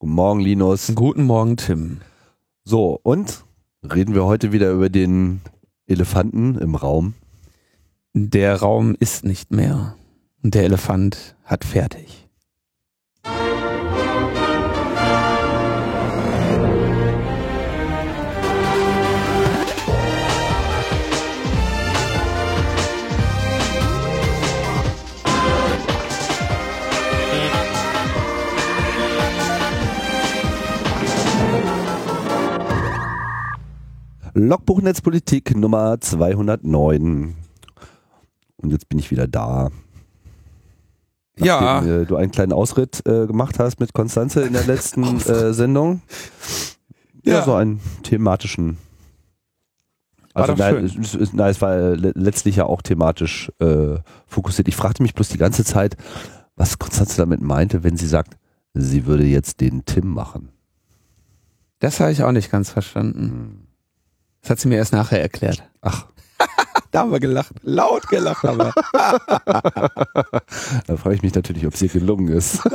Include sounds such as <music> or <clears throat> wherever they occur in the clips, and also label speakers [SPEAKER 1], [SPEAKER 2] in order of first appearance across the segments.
[SPEAKER 1] Guten Morgen, Linus.
[SPEAKER 2] Guten Morgen, Tim.
[SPEAKER 1] So, und reden wir heute wieder über den Elefanten im Raum.
[SPEAKER 2] Der Raum ist nicht mehr. Und der Elefant hat fertig.
[SPEAKER 1] Logbuch Netzpolitik Nummer 209. Und jetzt bin ich wieder da.
[SPEAKER 2] Ja.
[SPEAKER 1] Nachdem, äh, du einen kleinen Ausritt äh, gemacht hast mit Konstanze in der letzten <laughs> äh, Sendung. Ja.
[SPEAKER 2] Ja.
[SPEAKER 1] so einen thematischen.
[SPEAKER 2] War
[SPEAKER 1] Also nein,
[SPEAKER 2] schön.
[SPEAKER 1] es, nein, es war äh, le- letztlich ja auch thematisch äh, fokussiert. Ich fragte mich bloß die ganze Zeit, was Konstanze damit meinte, wenn sie sagt, sie würde jetzt den Tim machen.
[SPEAKER 2] Das habe ich auch nicht ganz verstanden.
[SPEAKER 1] Hm.
[SPEAKER 2] Das hat sie mir erst nachher erklärt.
[SPEAKER 1] Ach, <laughs>
[SPEAKER 2] Da haben wir gelacht. Laut gelacht haben wir. <laughs>
[SPEAKER 1] da frage ich mich natürlich, ob es ihr gelungen ist. <laughs>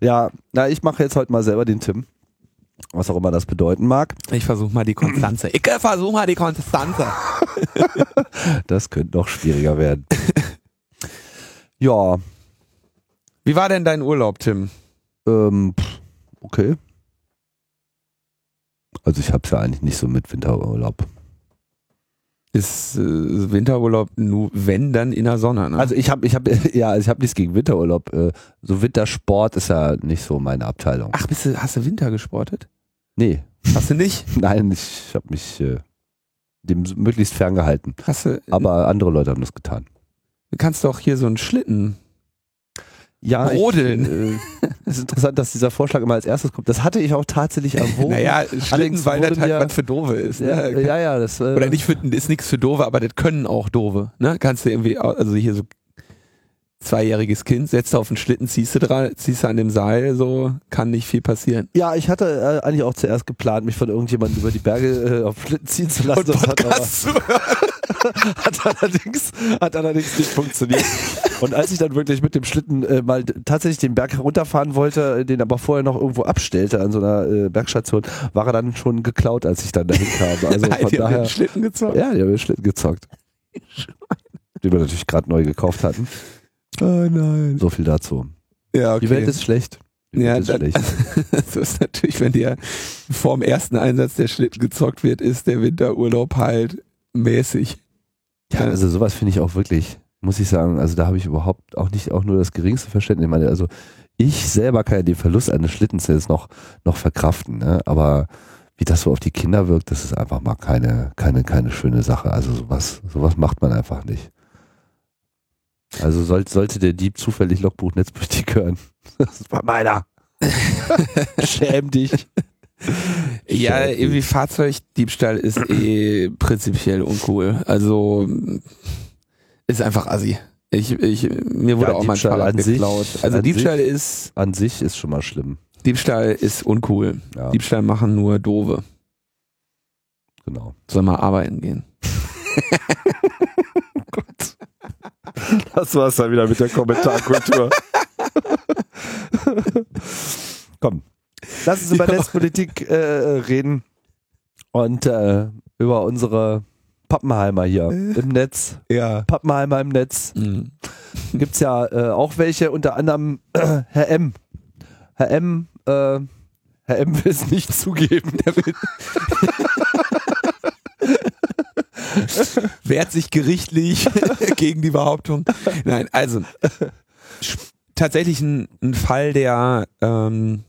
[SPEAKER 1] ja, na, ich mache jetzt heute mal selber den Tim. Was auch immer das bedeuten mag.
[SPEAKER 2] Ich versuche mal die Konstanze. Ich versuche mal die Konstanze.
[SPEAKER 1] Das könnte noch schwieriger werden. ja,
[SPEAKER 2] Wie war denn dein Urlaub, Tim?
[SPEAKER 1] ähm, okay. Also ich habe es ja eigentlich nicht so mit Winterurlaub.
[SPEAKER 2] Ist äh, Winterurlaub nur wenn dann in der Sonne, ne?
[SPEAKER 1] Also ich habe, ich habe, <laughs> ja, ich habe nichts gegen Winterurlaub. Äh, So Wintersport ist ja nicht so meine Abteilung.
[SPEAKER 2] Ach, bist du, hast du Winter gesportet?
[SPEAKER 1] Nee,
[SPEAKER 2] Hast du nicht? <laughs>
[SPEAKER 1] nein, ich habe mich äh, dem möglichst ferngehalten.
[SPEAKER 2] Hast du,
[SPEAKER 1] Aber andere Leute haben das getan.
[SPEAKER 2] du kannst doch hier so einen Schlitten.
[SPEAKER 1] Ja,
[SPEAKER 2] Rodeln.
[SPEAKER 1] Ich, äh, ist interessant, dass dieser Vorschlag immer als erstes kommt. Das hatte ich auch tatsächlich erwogen.
[SPEAKER 2] Naja,
[SPEAKER 1] Allerdings
[SPEAKER 2] weil das halt
[SPEAKER 1] ja-
[SPEAKER 2] was für Dove ist.
[SPEAKER 1] ja,
[SPEAKER 2] Ne?
[SPEAKER 1] ja, ja, das äh,
[SPEAKER 2] Oder nicht für, ist nichts für Dove, aber das können auch Dove. Ne? Kannst du irgendwie, also hier so zweijähriges Kind, setzt du auf den Schlitten, ziehst du dran, ziehst du an dem Seil, so kann nicht viel passieren.
[SPEAKER 1] Ja, ich hatte äh, eigentlich auch zuerst geplant, mich von irgendjemandem über die Berge äh, auf Schlitten ziehen zu lassen. hat, aber,
[SPEAKER 2] zu hören. <laughs>
[SPEAKER 1] hat, allerdings, hat allerdings nicht funktioniert. Und als ich dann wirklich mit dem Schlitten äh, mal tatsächlich den Berg herunterfahren wollte, äh, den aber vorher noch irgendwo abstellte an so einer äh, Bergstation, war er dann schon geklaut, als ich dann dahin kam. <laughs> Also
[SPEAKER 2] Nein,
[SPEAKER 1] von
[SPEAKER 2] die haben
[SPEAKER 1] daher,
[SPEAKER 2] den Schlitten gezogen.
[SPEAKER 1] ja, die haben den Schlitten gezockt. <laughs> Den wir natürlich gerade neu gekauft hatten.
[SPEAKER 2] Oh nein.
[SPEAKER 1] So viel dazu.
[SPEAKER 2] Ja, okay.
[SPEAKER 1] Die Welt ist schlecht. Die
[SPEAKER 2] ja,
[SPEAKER 1] ist
[SPEAKER 2] dann,
[SPEAKER 1] schlecht.
[SPEAKER 2] so ist natürlich, wenn dir vor dem ersten Einsatz der Schlitten gezockt wird, ist der Winterurlaub halt mäßig.
[SPEAKER 1] Ja, also sowas finde ich auch wirklich, muss ich sagen, also da habe ich überhaupt auch nicht auch nur das geringste Verständnis. Ich meine, also ich selber kann ja den Verlust eines Schlittens jetzt noch, noch verkraften, ne? aber wie das so auf die Kinder wirkt, das ist einfach mal keine, keine, keine schöne Sache. Also sowas, sowas macht man einfach nicht. Also soll, sollte der Dieb zufällig Logbuch Netzpolitik hören. <laughs> Das war meiner. <laughs> Schäm dich.
[SPEAKER 2] Ja, irgendwie Fahrzeugdiebstahl ist eh prinzipiell uncool. Also ist einfach assi. Ich, ich, mir wurde
[SPEAKER 1] Ja,
[SPEAKER 2] auch mal ein Fahrrad
[SPEAKER 1] an sich-
[SPEAKER 2] geklaut. also Diebstahl ist
[SPEAKER 1] An sich ist schon mal schlimm.
[SPEAKER 2] Diebstahl ist uncool.
[SPEAKER 1] Ja,
[SPEAKER 2] Diebstahl machen nur doofe.
[SPEAKER 1] genau.
[SPEAKER 2] Soll mal arbeiten gehen. <laughs>
[SPEAKER 1] Das war's dann wieder mit der Kommentarkultur. <laughs> Komm, lass uns über <laughs>
[SPEAKER 2] Ja.
[SPEAKER 1] Netzpolitik äh, reden und äh, über unsere Pappenheimer hier im Netz.
[SPEAKER 2] Ja.
[SPEAKER 1] Pappenheimer im Netz.
[SPEAKER 2] Mhm.
[SPEAKER 1] Gibt's ja äh, auch welche, unter anderem äh, Herr M. Herr M. Äh, Herr M will es nicht zugeben. Der will, <laughs>
[SPEAKER 2] Wehrt sich gerichtlich <laughs> gegen die Behauptung. Nein, also tatsächlich ein, ein Fall, der, ähm,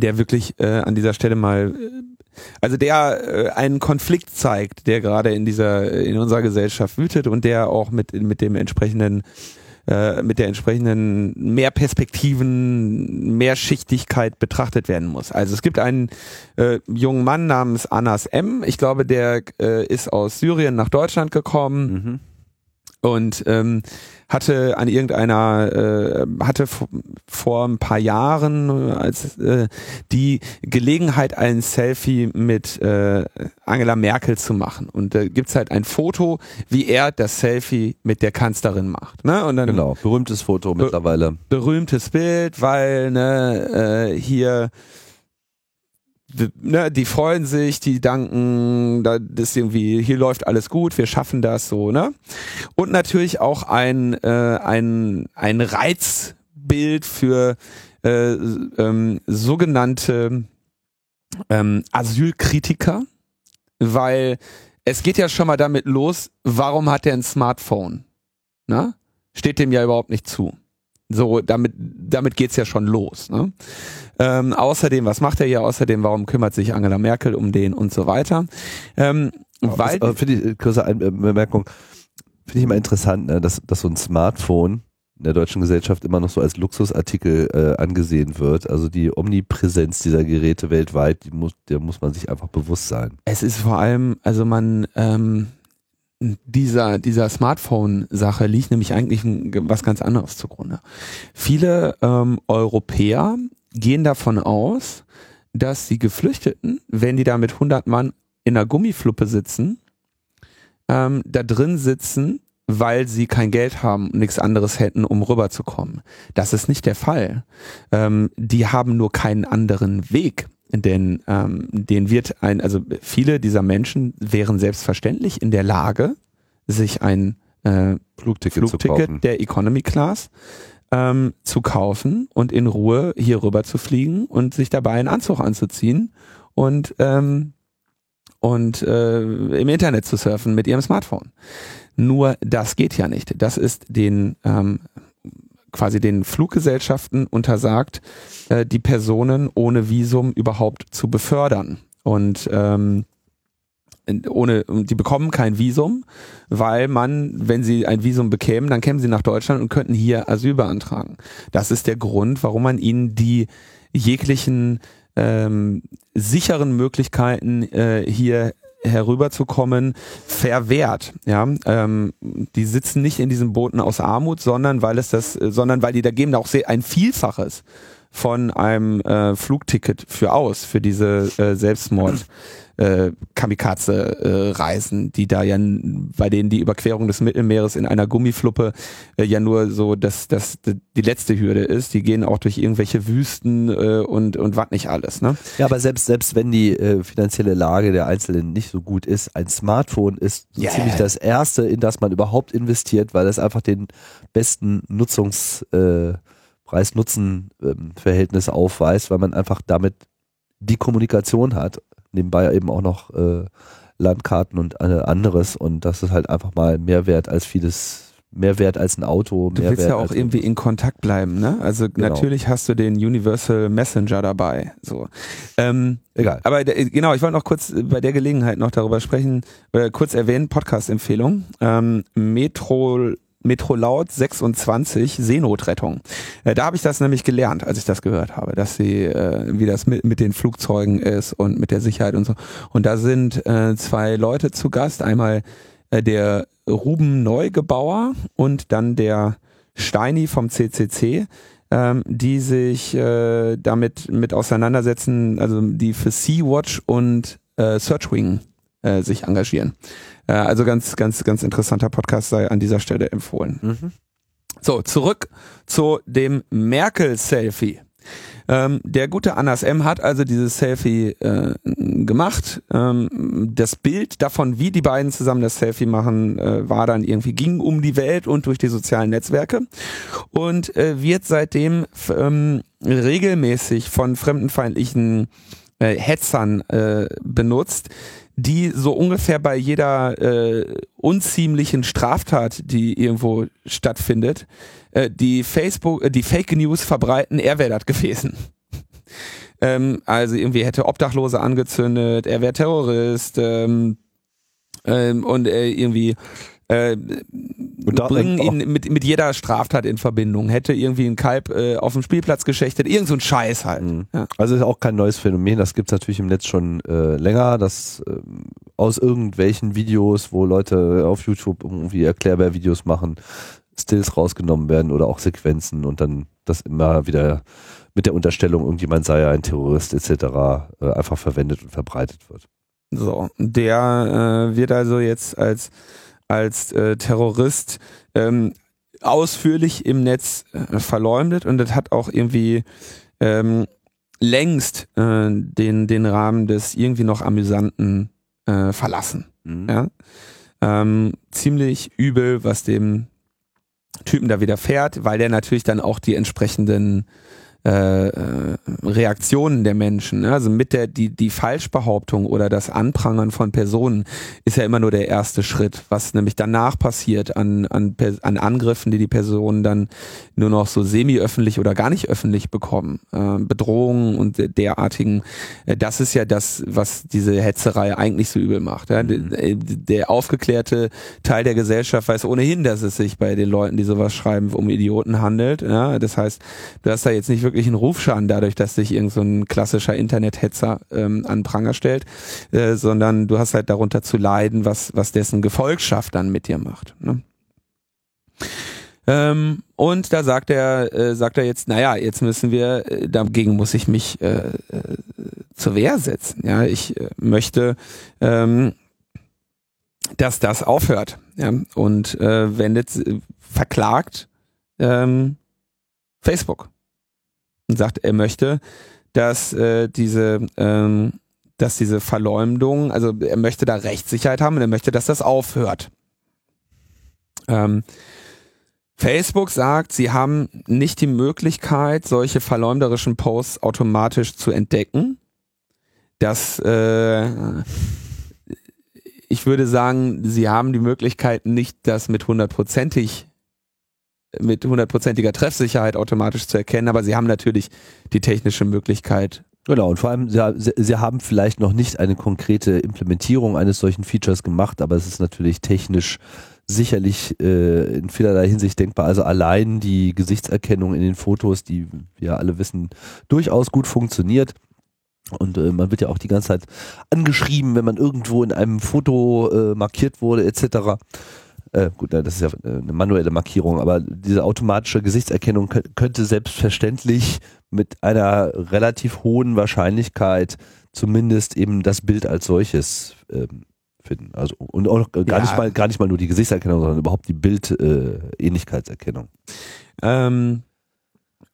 [SPEAKER 2] der wirklich äh, an dieser Stelle mal, äh, also der äh, einen Konflikt zeigt, der gerade in dieser, in unserer Gesellschaft wütet und der auch mit, mit dem entsprechenden äh, mit der entsprechenden Mehrperspektiven, Mehrschichtigkeit betrachtet werden muss. Also es gibt einen äh, jungen Mann namens Anas M. Ich glaube, der äh, ist aus Syrien nach Deutschland gekommen,
[SPEAKER 1] mhm.
[SPEAKER 2] Und ähm, hatte an irgendeiner äh, hatte vor ein paar Jahren als äh, die Gelegenheit ein Selfie mit äh, Angela Merkel zu machen. Und da gibt's halt ein Foto wie er das Selfie mit der Kanzlerin macht ne? Und dann
[SPEAKER 1] genau berühmtes Foto mittlerweile.
[SPEAKER 2] berühmtes Bild weil ne äh, hier ne, die freuen sich, die danken, da ist irgendwie, hier läuft alles gut, wir schaffen das so, ne? Und natürlich auch ein, äh, ein, ein Reizbild für äh, ähm, sogenannte ähm, Asylkritiker, weil es geht ja schon mal damit los, warum hat er ein Smartphone? Na? Steht dem ja überhaupt nicht zu. So, damit, damit geht's ja schon los. Ne? Ähm, außerdem, was macht er hier? Außerdem, warum kümmert sich Angela Merkel um den und so weiter? Ähm, weil
[SPEAKER 1] äh, finde ich, kurze äh, Bemerkung, finde ich immer interessant, ne, dass, dass so ein Smartphone in der deutschen Gesellschaft immer noch so als Luxusartikel äh, angesehen wird. Also die Omnipräsenz dieser Geräte weltweit, die muss, der muss man sich einfach bewusst sein.
[SPEAKER 2] Es ist vor allem, also man, ähm, dieser, dieser Smartphone-Sache liegt nämlich eigentlich was ganz anderes zugrunde. Viele ähm, Europäer gehen davon aus, dass die Geflüchteten, wenn die da mit 100 Mann in einer Gummifluppe sitzen, ähm, da drin sitzen, weil sie kein Geld haben und nichts anderes hätten, um rüberzukommen. Das ist nicht der Fall. Ähm, die haben nur keinen anderen Weg denn ähm, den wird ein, also viele dieser Menschen wären selbstverständlich in der Lage, sich ein äh, Flugticket, Flugticket der Economy Class ähm, zu kaufen und in Ruhe hier rüber zu fliegen und sich dabei einen Anzug anzuziehen und ähm, und äh, im Internet zu surfen mit ihrem Smartphone. Nur das geht ja nicht. Das ist den ähm, quasi den Fluggesellschaften untersagt, äh, die Personen ohne Visum überhaupt zu befördern. Und ähm, ohne, die bekommen kein Visum, weil man, wenn sie ein Visum bekämen, dann kämen sie nach Deutschland und könnten hier Asyl beantragen. Das ist der Grund, warum man ihnen die jeglichen ähm, sicheren Möglichkeiten äh, hier herüberzukommen, verwehrt. Ja, ähm, die sitzen nicht in diesen Booten aus Armut, sondern weil es das, sondern weil die da geben auch sehr ein Vielfaches von einem äh, Flugticket für aus für diese äh, Selbstmord äh, Kamikaze-Reisen, äh, die da ja, bei denen die Überquerung des Mittelmeeres in einer Gummifluppe äh, ja nur so das, das, die letzte Hürde ist. Die gehen auch durch irgendwelche Wüsten äh, und, und was nicht alles. Ne?
[SPEAKER 1] Ja, aber selbst, selbst wenn die äh, finanzielle Lage der Einzelnen nicht so gut ist, ein Smartphone ist so yeah. ziemlich das erste, in das man überhaupt investiert, weil es einfach den besten Nutzungs äh, Preis-Nutzen-Verhältnis aufweist, weil man einfach damit die Kommunikation hat nebenbei eben auch noch äh, Landkarten und äh, anderes und das ist halt einfach mal mehr wert als vieles mehr wert als ein Auto.
[SPEAKER 2] Du willst ja auch irgendwie in Kontakt bleiben, ne? Also genau. natürlich hast du den Universal Messenger dabei. So. Ähm, Egal. Aber genau, ich wollte noch kurz bei der Gelegenheit noch darüber sprechen, äh, kurz erwähnen, Podcast-Empfehlung. Ähm, Metro Metrolaut 26 Seenotrettung. Äh, da habe ich das nämlich gelernt, als ich das gehört habe, dass sie, äh, wie das mit, mit den Flugzeugen ist und mit der Sicherheit und so. Und da sind äh, zwei Leute zu Gast, einmal äh, der Ruben Neugebauer und dann der Steini vom CCC, ähm, die sich äh, damit mit auseinandersetzen, also die für Sea-Watch und äh, Searchwing äh, sich engagieren. Äh, also ganz, ganz, ganz interessanter Podcast sei an dieser Stelle empfohlen. Mhm. So, zurück zu dem Merkel-Selfie. Ähm, der gute Anas M. hat also dieses Selfie äh, gemacht. Ähm, das Bild davon, wie die beiden zusammen das Selfie machen, äh, war dann irgendwie, ging um die Welt und durch die sozialen Netzwerke und äh, wird seitdem ähm, regelmäßig von fremdenfeindlichen äh, Hetzern äh, benutzt, die so ungefähr bei jeder äh, unziemlichen Straftat, die irgendwo stattfindet, äh, die Facebook, äh, die Fake News verbreiten, er wäre das gewesen. <laughs> ähm, also irgendwie hätte Obdachlose angezündet, er wäre Terrorist ähm, ähm, und äh, irgendwie äh, bringen ihn mit, mit jeder Straftat in Verbindung. Hätte irgendwie ein Kalb äh, auf dem Spielplatz geschächtet, irgend so ein Scheiß halt. Mhm.
[SPEAKER 1] Ja. Also ist auch kein neues Phänomen, das gibt's natürlich im Netz schon äh, länger, dass äh, aus irgendwelchen Videos, wo Leute auf YouTube irgendwie Erklärbär-Videos machen, Stills rausgenommen werden oder auch Sequenzen und dann das immer wieder mit der Unterstellung, irgendjemand sei ja ein Terrorist etc. Äh, einfach verwendet und verbreitet wird.
[SPEAKER 2] So, der äh, wird also jetzt als als äh, Terrorist ähm, ausführlich im Netz äh, verleumdet und das hat auch irgendwie ähm, längst äh, den, den Rahmen des irgendwie noch Amüsanten äh, verlassen. Mhm. Ja? Ähm, ziemlich übel, was dem Typen da widerfährt, weil der natürlich dann auch die entsprechenden äh, äh, Reaktionen der Menschen. Ne? Also mit der die die Falschbehauptung oder das Anprangern von Personen ist ja immer nur der erste Schritt. Was nämlich danach passiert an an, an Angriffen, die die Personen dann nur noch so semi-öffentlich oder gar nicht öffentlich bekommen, äh, Bedrohungen und derartigen. Äh, das ist ja das, was diese Hetzerei eigentlich so übel macht. Ja? Mhm. Der, der aufgeklärte Teil der Gesellschaft weiß ohnehin, dass es sich bei den Leuten, die sowas schreiben, um Idioten handelt. Ja? Das heißt, du hast da jetzt nicht wirklichen Rufschaden dadurch, dass sich irgend so klassischer Internethetzer ähm, an Pranger stellt, äh, sondern du hast halt darunter zu leiden, was, was dessen Gefolgschaft dann mit dir macht. Ne? Ähm, und da sagt er, äh, sagt er jetzt, naja, jetzt müssen wir, äh, dagegen muss ich mich äh, äh, zur Wehr setzen. Ja, ich äh, möchte, ähm, dass das aufhört. Ja, und äh, wendet, verklagt ähm, Facebook und sagt, er möchte, dass äh, diese ähm, dass diese Verleumdung, also er möchte da Rechtssicherheit haben und er möchte, dass das aufhört. Ähm, Facebook sagt, sie haben nicht die Möglichkeit, solche verleumderischen Posts automatisch zu entdecken. Das, äh, ich würde sagen, sie haben die Möglichkeit nicht, das mit hundertprozentig mit hundertprozentiger Treffsicherheit automatisch zu erkennen, aber sie haben natürlich die technische Möglichkeit.
[SPEAKER 1] Genau, und vor allem, sie, sie haben vielleicht noch nicht eine konkrete Implementierung eines solchen Features gemacht, aber es ist natürlich technisch sicherlich äh, in vielerlei Hinsicht denkbar. Also allein die Gesichtserkennung in den Fotos, die wir alle wissen, durchaus gut funktioniert. Und äh, man wird ja auch die ganze Zeit angeschrieben, wenn man irgendwo in einem Foto äh, markiert wurde, etc. Äh, gut, das ist ja äh, eine manuelle Markierung, aber diese automatische Gesichtserkennung könnte selbstverständlich mit einer relativ hohen Wahrscheinlichkeit zumindest eben das Bild als solches ähm, finden. Also und auch gar ja. nicht mal gar nicht mal nur die Gesichtserkennung, sondern überhaupt die Bildähnlichkeitserkennung.
[SPEAKER 2] Äh, ähm,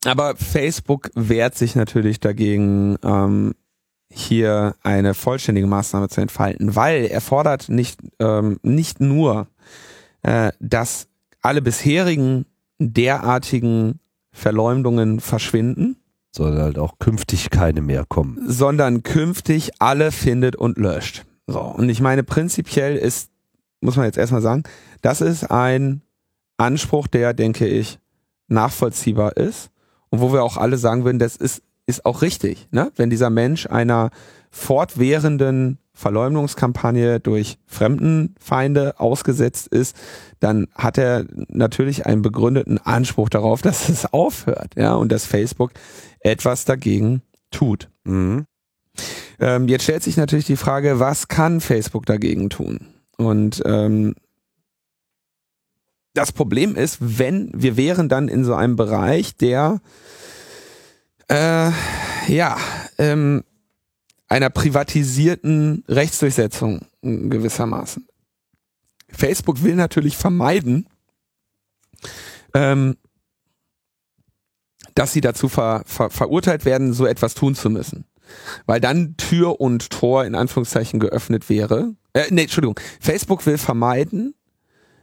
[SPEAKER 2] aber Facebook wehrt sich natürlich dagegen, ähm, hier eine vollständige Maßnahme zu entfalten, weil er fordert nicht ähm, nicht nur äh, dass alle bisherigen derartigen Verleumdungen verschwinden.
[SPEAKER 1] Sondern halt auch künftig keine mehr kommen.
[SPEAKER 2] Sondern künftig alle findet und löscht. So. Und ich meine, prinzipiell ist, muss man jetzt erstmal sagen, das ist ein Anspruch, der, denke ich, nachvollziehbar ist. Und wo wir auch alle sagen würden, das ist, ist auch richtig, ne? Wenn dieser Mensch einer fortwährenden Verleumdungskampagne durch Fremdenfeinde ausgesetzt ist, dann hat er natürlich einen begründeten Anspruch darauf, dass es aufhört, ja, und dass Facebook etwas dagegen tut. Mhm. Ähm, jetzt stellt sich natürlich die Frage, was kann Facebook dagegen tun? Und ähm, das Problem ist, wenn wir wären dann in so einem Bereich, der äh, ja ähm, einer privatisierten Rechtsdurchsetzung gewissermaßen. Facebook will natürlich vermeiden, ähm, dass sie dazu ver, ver, verurteilt werden, so etwas tun zu müssen. Weil dann Tür und Tor in Anführungszeichen geöffnet wäre. Äh, nee, Entschuldigung. Facebook will vermeiden,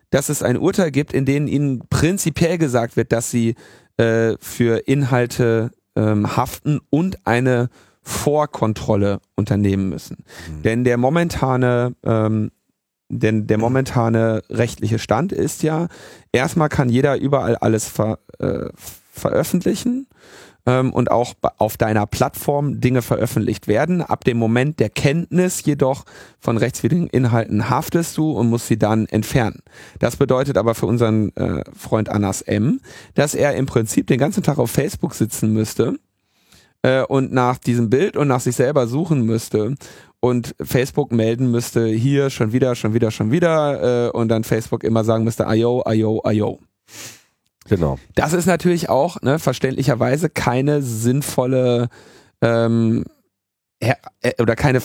[SPEAKER 2] dass es ein Urteil gibt, in dem ihnen prinzipiell gesagt wird, dass sie äh, für Inhalte ähm, haften und eine Vorkontrolle unternehmen müssen. Mhm. Denn der momentane, ähm, denn der momentane rechtliche Stand ist ja, erstmal kann jeder überall alles ver, äh, veröffentlichen ähm, und auch auf deiner Plattform Dinge veröffentlicht werden. Ab dem Moment der Kenntnis jedoch von rechtswidrigen Inhalten haftest du und musst sie dann entfernen. Das bedeutet aber für unseren äh, Freund Anas M, dass er im Prinzip den ganzen Tag auf Facebook sitzen müsste äh, und nach diesem Bild und nach sich selber suchen müsste und Facebook melden müsste, hier schon wieder, schon wieder, schon wieder äh, und dann Facebook immer sagen müsste, ayo, ayo, ayo.
[SPEAKER 1] Genau.
[SPEAKER 2] Das ist natürlich auch ne, verständlicherweise keine sinnvolle ähm, äh, oder keine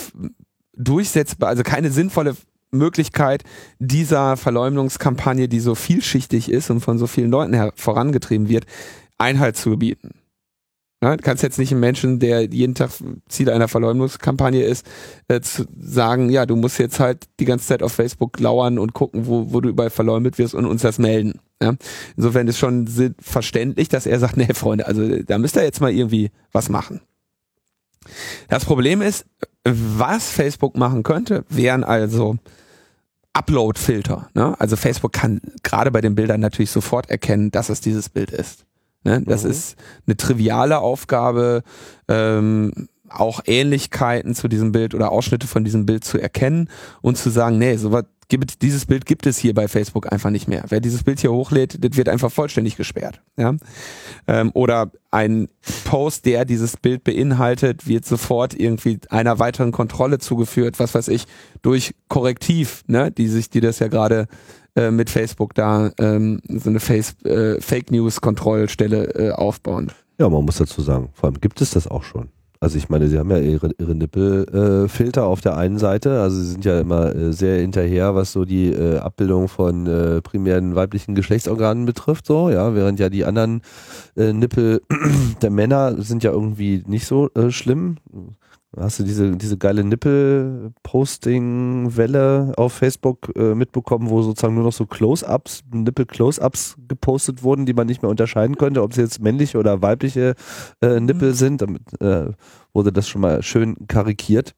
[SPEAKER 2] durchsetzbar, also keine sinnvolle Möglichkeit dieser Verleumdungskampagne, die so vielschichtig ist und von so vielen Leuten vorangetrieben wird, Einhalt zu gebieten. Ne? Du kannst jetzt nicht einem Menschen, der jeden Tag Ziel einer Verleumdungskampagne ist, äh, sagen, ja, du musst jetzt halt die ganze Zeit auf Facebook lauern und gucken, wo, wo du überall verleumdet wirst und uns das melden. Ja? Insofern ist schon verständlich, dass er sagt, <laughs> nee, Freunde, also da müsst ihr jetzt mal irgendwie was machen. Das Problem ist, was Facebook machen könnte, wären also Upload-Filter. Ne? Also Facebook kann gerade bei den Bildern natürlich sofort erkennen, dass es dieses Bild ist. Ne? Das mhm. ist eine triviale Aufgabe, ähm, auch Ähnlichkeiten zu diesem Bild oder Ausschnitte von diesem Bild zu erkennen und zu sagen, nee, sowas gibt, dieses Bild gibt es hier bei Facebook einfach nicht mehr. Wer dieses Bild hier hochlädt, das wird einfach vollständig gesperrt. Ja? Ähm, oder ein Post, der dieses Bild beinhaltet, wird sofort irgendwie einer weiteren Kontrolle zugeführt, was weiß ich, durch Korrektiv, ne, die sich, die das ja gerade äh, mit Facebook da ähm, so eine Face, äh, Fake News Kontrollstelle äh, aufbauen.
[SPEAKER 1] Ja, man muss dazu sagen, vor allem gibt es das auch schon. Also ich meine, sie haben ja ihre, ihre Nippelfilter äh, auf der einen Seite, also sie sind ja immer äh, sehr hinterher, was so die äh, Abbildung von äh, primären weiblichen Geschlechtsorganen betrifft, so, ja, während ja die anderen äh, Nippel <clears throat> der Männer sind ja irgendwie nicht so äh, schlimm. Hast du diese, diese geile Nippel-Posting-Welle auf Facebook äh, mitbekommen, wo sozusagen nur noch so Close-Ups, Nippel-Close-Ups gepostet wurden, die man nicht mehr unterscheiden konnte, ob sie jetzt männliche oder weibliche äh, Nippel mhm. sind. Damit äh, wurde das schon mal schön karikiert.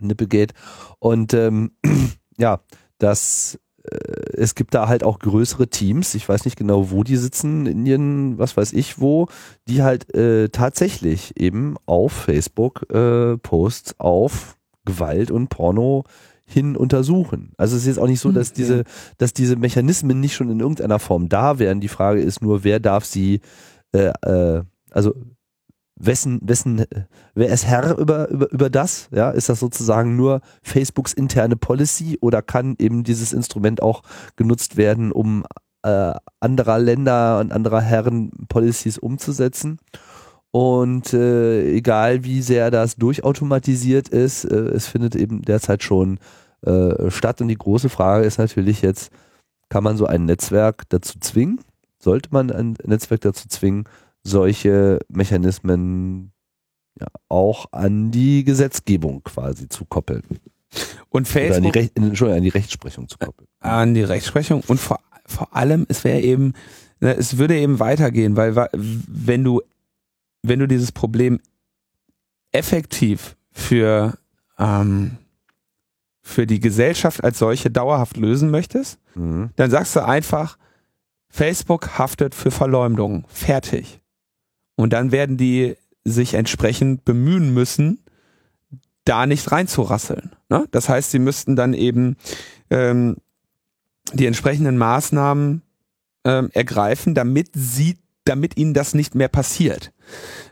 [SPEAKER 1] Nippelgate. Und ähm, <clears throat> ja, das äh, es gibt da halt auch größere Teams, ich weiß nicht genau, wo die sitzen, in Indien, was weiß ich wo, die halt äh, tatsächlich eben auf Facebook äh, Posts auf Gewalt und Porno hin untersuchen. Also es ist jetzt auch nicht so, dass hm, diese, dass diese Mechanismen nicht schon in irgendeiner Form da wären. Die Frage ist nur, wer darf sie, äh, äh, also wessen, wessen, wer ist Herr über, über, über das? Ja, ist das sozusagen nur Facebooks interne Policy oder kann eben dieses Instrument auch genutzt werden, um äh, anderer Länder und anderer Herren Policies umzusetzen? Und äh, egal wie sehr das durchautomatisiert ist, äh, es findet eben derzeit schon äh, statt. Und die große Frage ist natürlich jetzt, kann man so ein Netzwerk dazu zwingen? Sollte man ein Netzwerk dazu zwingen, solche Mechanismen ja, auch an die Gesetzgebung quasi zu koppeln.
[SPEAKER 2] Und Facebook.
[SPEAKER 1] Oder an die, Recht, Entschuldigung, an die Rechtsprechung zu koppeln.
[SPEAKER 2] An die Rechtsprechung und vor, vor allem, es wäre eben, ne, es würde eben weitergehen, weil wenn du, wenn du dieses Problem effektiv für, ähm, für die Gesellschaft als solche dauerhaft lösen möchtest, mhm. dann sagst du einfach, Facebook haftet für Verleumdung. Fertig. Und dann werden die sich entsprechend bemühen müssen, da nicht reinzurasseln. Ne? Das heißt, sie müssten dann eben ähm, die entsprechenden Maßnahmen ähm, ergreifen, damit sie, damit ihnen das nicht mehr passiert.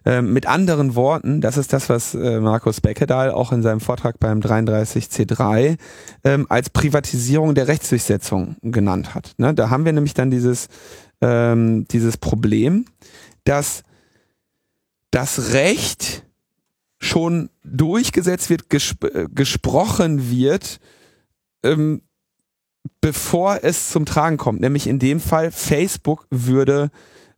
[SPEAKER 2] Ähm, mit anderen Worten, das ist das, was äh, Markus Beckedahl auch in seinem Vortrag beim 33C3 ähm, als Privatisierung der Rechtsdurchsetzung genannt hat. Ne? Da haben wir nämlich dann dieses, ähm, dieses Problem, dass das Recht schon durchgesetzt wird, gesp äh, gesprochen wird, ähm, bevor es zum Tragen kommt. Nämlich in dem Fall, Facebook würde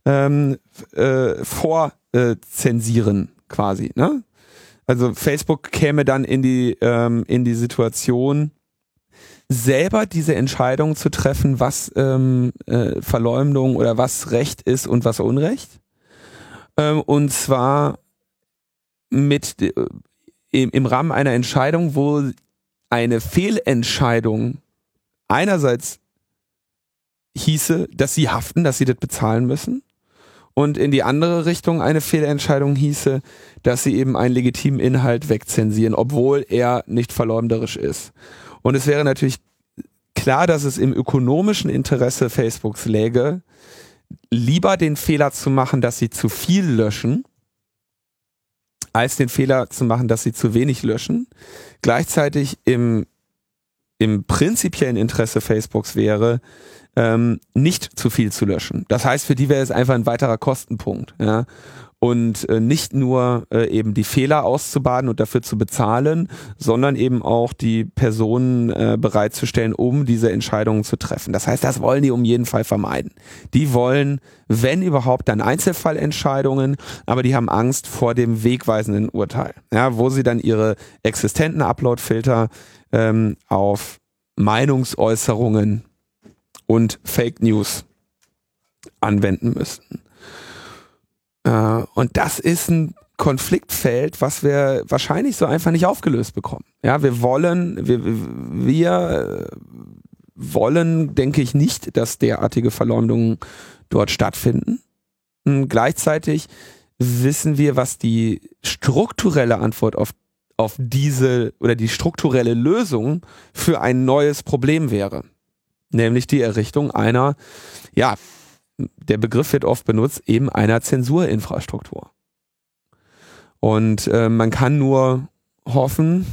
[SPEAKER 2] ähm, äh, vorzensieren äh, quasi. Ne? Also Facebook käme dann in die, ähm, in die Situation, selber diese Entscheidung zu treffen, was ähm, äh, Verleumdung oder was Recht ist und was Unrecht. Ähm, und zwar mit äh, im, im Rahmen einer Entscheidung, wo eine Fehlentscheidung einerseits hieße, dass sie haften, dass sie das bezahlen müssen und in die andere Richtung eine Fehlentscheidung hieße, dass sie eben einen legitimen Inhalt wegzensieren, obwohl er nicht verleumderisch ist. Und es wäre natürlich klar, dass es im ökonomischen Interesse Facebooks läge, lieber den Fehler zu machen, dass sie zu viel löschen, als den Fehler zu machen, dass sie zu wenig löschen. Gleichzeitig im, im prinzipiellen Interesse Facebooks wäre, ähm, nicht zu viel zu löschen. Das heißt, für die wäre es einfach ein weiterer Kostenpunkt. Ja? Und äh, nicht nur äh, eben die Fehler auszubaden und dafür zu bezahlen, sondern eben auch die Personen äh, bereitzustellen, um diese Entscheidungen zu treffen. Das heißt, das wollen die um jeden Fall vermeiden. Die wollen, wenn überhaupt, dann Einzelfallentscheidungen, aber die haben Angst vor dem wegweisenden Urteil, ja, wo sie dann ihre existenten Upload-Filter ähm, auf Meinungsäußerungen und Fake News anwenden müssten. Äh, und das ist ein Konfliktfeld, was wir wahrscheinlich so einfach nicht aufgelöst bekommen. Ja, wir wollen, wir, wir wollen, denke ich, nicht, dass derartige Verleumdungen dort stattfinden. Und gleichzeitig wissen wir, was die strukturelle Antwort auf, auf diese oder die strukturelle Lösung für ein neues Problem wäre nämlich die Errichtung einer, ja, der Begriff wird oft benutzt, eben einer Zensurinfrastruktur. Und äh, man kann nur hoffen,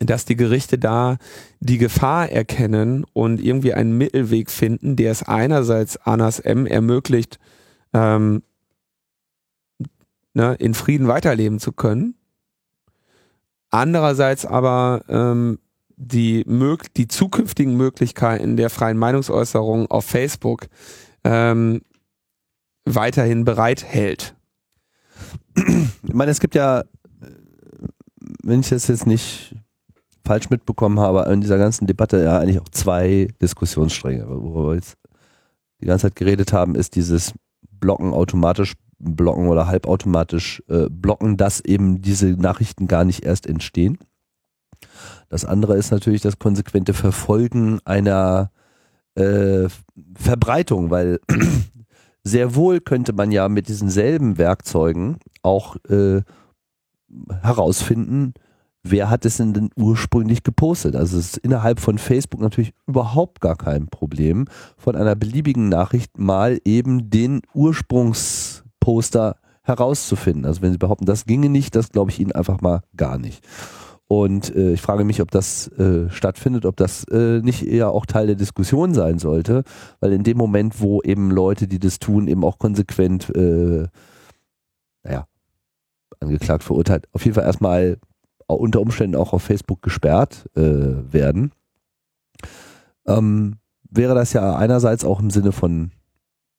[SPEAKER 2] dass die Gerichte da die Gefahr erkennen und irgendwie einen Mittelweg finden, der es einerseits Anas M ermöglicht, ähm, ne, in Frieden weiterleben zu können, andererseits aber ähm, die, mög die zukünftigen Möglichkeiten der freien Meinungsäußerung auf Facebook ähm, weiterhin bereithält.
[SPEAKER 1] Ich meine, es gibt ja, wenn ich das jetzt nicht falsch mitbekommen habe, in dieser ganzen Debatte ja eigentlich auch zwei Diskussionsstränge. Worüber wir jetzt die ganze Zeit geredet haben, ist dieses Blocken automatisch blocken oder halbautomatisch äh, blocken, dass eben diese Nachrichten gar nicht erst entstehen. Das andere ist natürlich das konsequente Verfolgen einer äh, Verbreitung, weil <clears throat> sehr wohl könnte man ja mit diesen selben Werkzeugen auch äh, herausfinden, wer hat es denn, denn ursprünglich gepostet. Also es ist innerhalb von Facebook natürlich überhaupt gar kein Problem, von einer beliebigen Nachricht mal eben den Ursprungsposter herauszufinden. Also wenn Sie behaupten, das ginge nicht, das glaube ich Ihnen einfach mal gar nicht. Und äh, ich frage mich, ob das äh, stattfindet, ob das äh, nicht eher auch Teil der Diskussion sein sollte, weil in dem Moment, wo eben Leute, die das tun, eben auch konsequent, äh, naja, angeklagt, verurteilt, auf jeden Fall erstmal unter Umständen auch auf Facebook gesperrt äh, werden, ähm, wäre das ja einerseits auch im Sinne von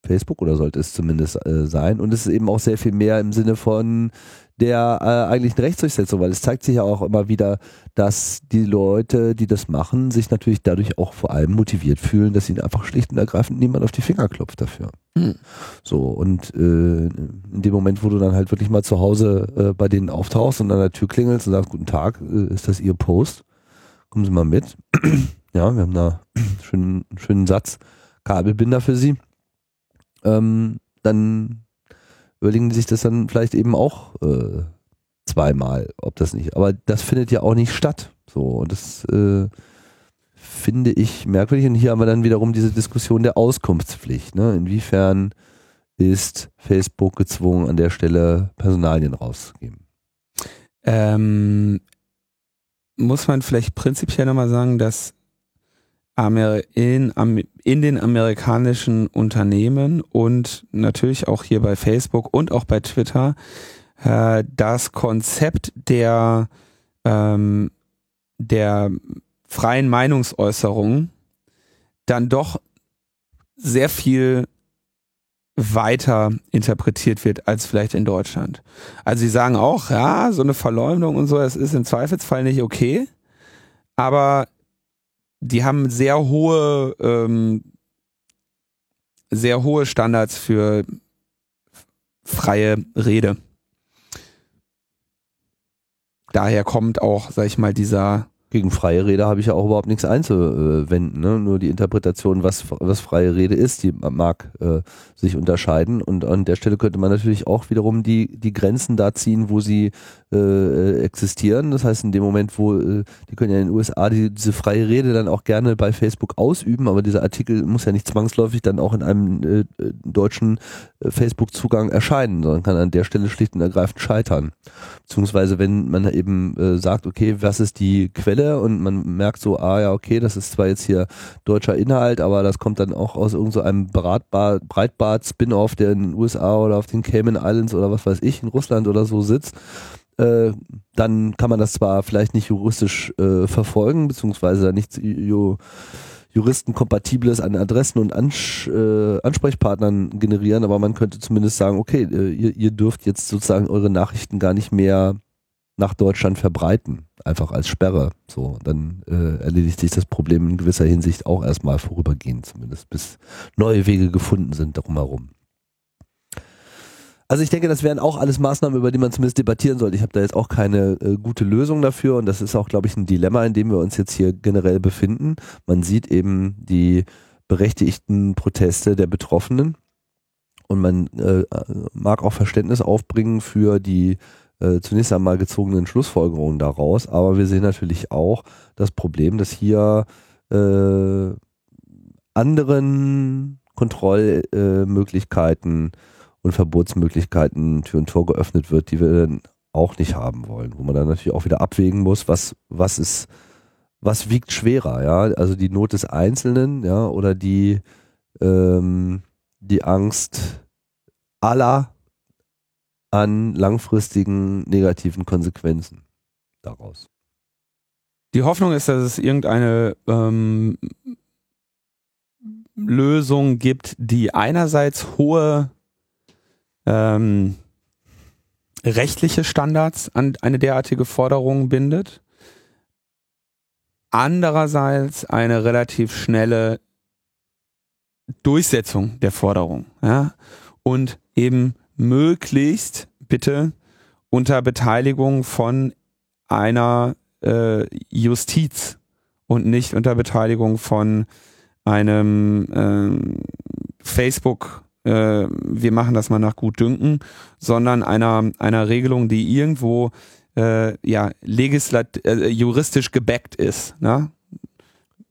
[SPEAKER 1] Facebook oder sollte es zumindest äh, sein. Und es ist eben auch sehr viel mehr im Sinne von der äh, eigentlichen Rechtsdurchsetzung, weil es zeigt sich ja auch immer wieder, dass die Leute, die das machen, sich natürlich dadurch auch vor allem motiviert fühlen, dass ihnen einfach schlicht und ergreifend niemand auf die Finger klopft dafür. Mhm. So, und äh, in dem Moment, wo du dann halt wirklich mal zu Hause äh, bei denen auftauchst und an der Tür klingelst und sagst, guten Tag, äh, ist das Ihr Post? Kommen Sie mal mit. <clears throat> ja, wir haben da einen schönen, schönen Satz, Kabelbinder für Sie. Ähm, dann überlegen die sich das dann vielleicht eben auch äh, zweimal, ob das nicht. Aber das findet ja auch nicht statt. So, und das äh, finde ich merkwürdig. Und hier haben wir dann wiederum diese Diskussion der Auskunftspflicht. Ne? Inwiefern ist Facebook gezwungen, an der Stelle Personalien rauszugeben?
[SPEAKER 2] Ähm, muss man vielleicht prinzipiell nochmal sagen, dass in, in den amerikanischen Unternehmen und natürlich auch hier bei Facebook und auch bei Twitter äh, das Konzept der, ähm, der freien Meinungsäußerung dann doch sehr viel weiter interpretiert wird als vielleicht in Deutschland. Also sie sagen auch, ja, so eine Verleumdung und so, das ist im Zweifelsfall nicht okay, aber die haben sehr hohe, ähm, sehr hohe Standards für freie Rede. Daher kommt auch, sag ich mal, dieser
[SPEAKER 1] gegen freie Rede habe ich ja auch überhaupt nichts einzuwenden. Ne? Nur die Interpretation, was, was freie Rede ist, die mag äh, sich unterscheiden. Und an der Stelle könnte man natürlich auch wiederum die, die Grenzen da ziehen, wo sie äh, existieren. Das heißt, in dem Moment, wo äh, die können ja in den USA die, diese freie Rede dann auch gerne bei Facebook ausüben, aber dieser Artikel muss ja nicht zwangsläufig dann auch in einem äh, deutschen äh, Facebook-Zugang erscheinen, sondern kann an der Stelle schlicht und ergreifend scheitern. Beziehungsweise wenn man eben äh, sagt, okay, was ist die Quelle? Quelle und man merkt so, ah ja, okay, das ist zwar jetzt hier deutscher Inhalt, aber das kommt dann auch aus irgendeinem so Breitbart-Spin-Off, der in den USA oder auf den Cayman Islands oder was weiß ich, in Russland oder so sitzt. Äh, dann kann man das zwar vielleicht nicht juristisch äh, verfolgen, beziehungsweise nichts ju juristenkompatibles an Adressen und Ans äh, Ansprechpartnern generieren, aber man könnte zumindest sagen, okay, äh, ihr, ihr dürft jetzt sozusagen eure Nachrichten gar nicht mehr nach Deutschland verbreiten, einfach als Sperre. So, dann äh, erledigt sich das Problem in gewisser Hinsicht auch erstmal vorübergehend, zumindest bis neue Wege gefunden sind darum herum. Also ich denke, das wären auch alles Maßnahmen, über die man zumindest debattieren sollte. Ich habe da jetzt auch keine äh, gute Lösung dafür und das ist auch, glaube ich, ein Dilemma, in dem wir uns jetzt hier generell befinden. Man sieht eben die berechtigten Proteste der Betroffenen und man äh, mag auch Verständnis aufbringen für die äh, zunächst einmal gezogenen Schlussfolgerungen daraus, aber wir sehen natürlich auch das Problem, dass hier äh, anderen Kontrollmöglichkeiten und Verbotsmöglichkeiten Tür und Tor geöffnet wird, die wir dann auch nicht haben wollen, wo man dann natürlich auch wieder abwägen muss, was, was ist, was wiegt schwerer, ja, also die Not des Einzelnen, ja, oder die, ähm, die Angst aller an langfristigen negativen Konsequenzen daraus.
[SPEAKER 2] Die Hoffnung ist, dass es irgendeine ähm, Lösung gibt, die einerseits hohe ähm, rechtliche Standards an eine derartige Forderung bindet, andererseits eine relativ schnelle Durchsetzung der Forderung, ja, und eben möglichst bitte unter Beteiligung von einer äh, Justiz und nicht unter Beteiligung von einem äh, Facebook, äh, wir machen das mal nach Gutdünken, sondern einer, einer Regelung, die irgendwo äh, ja legislat äh, juristisch gebackt ist. Ne?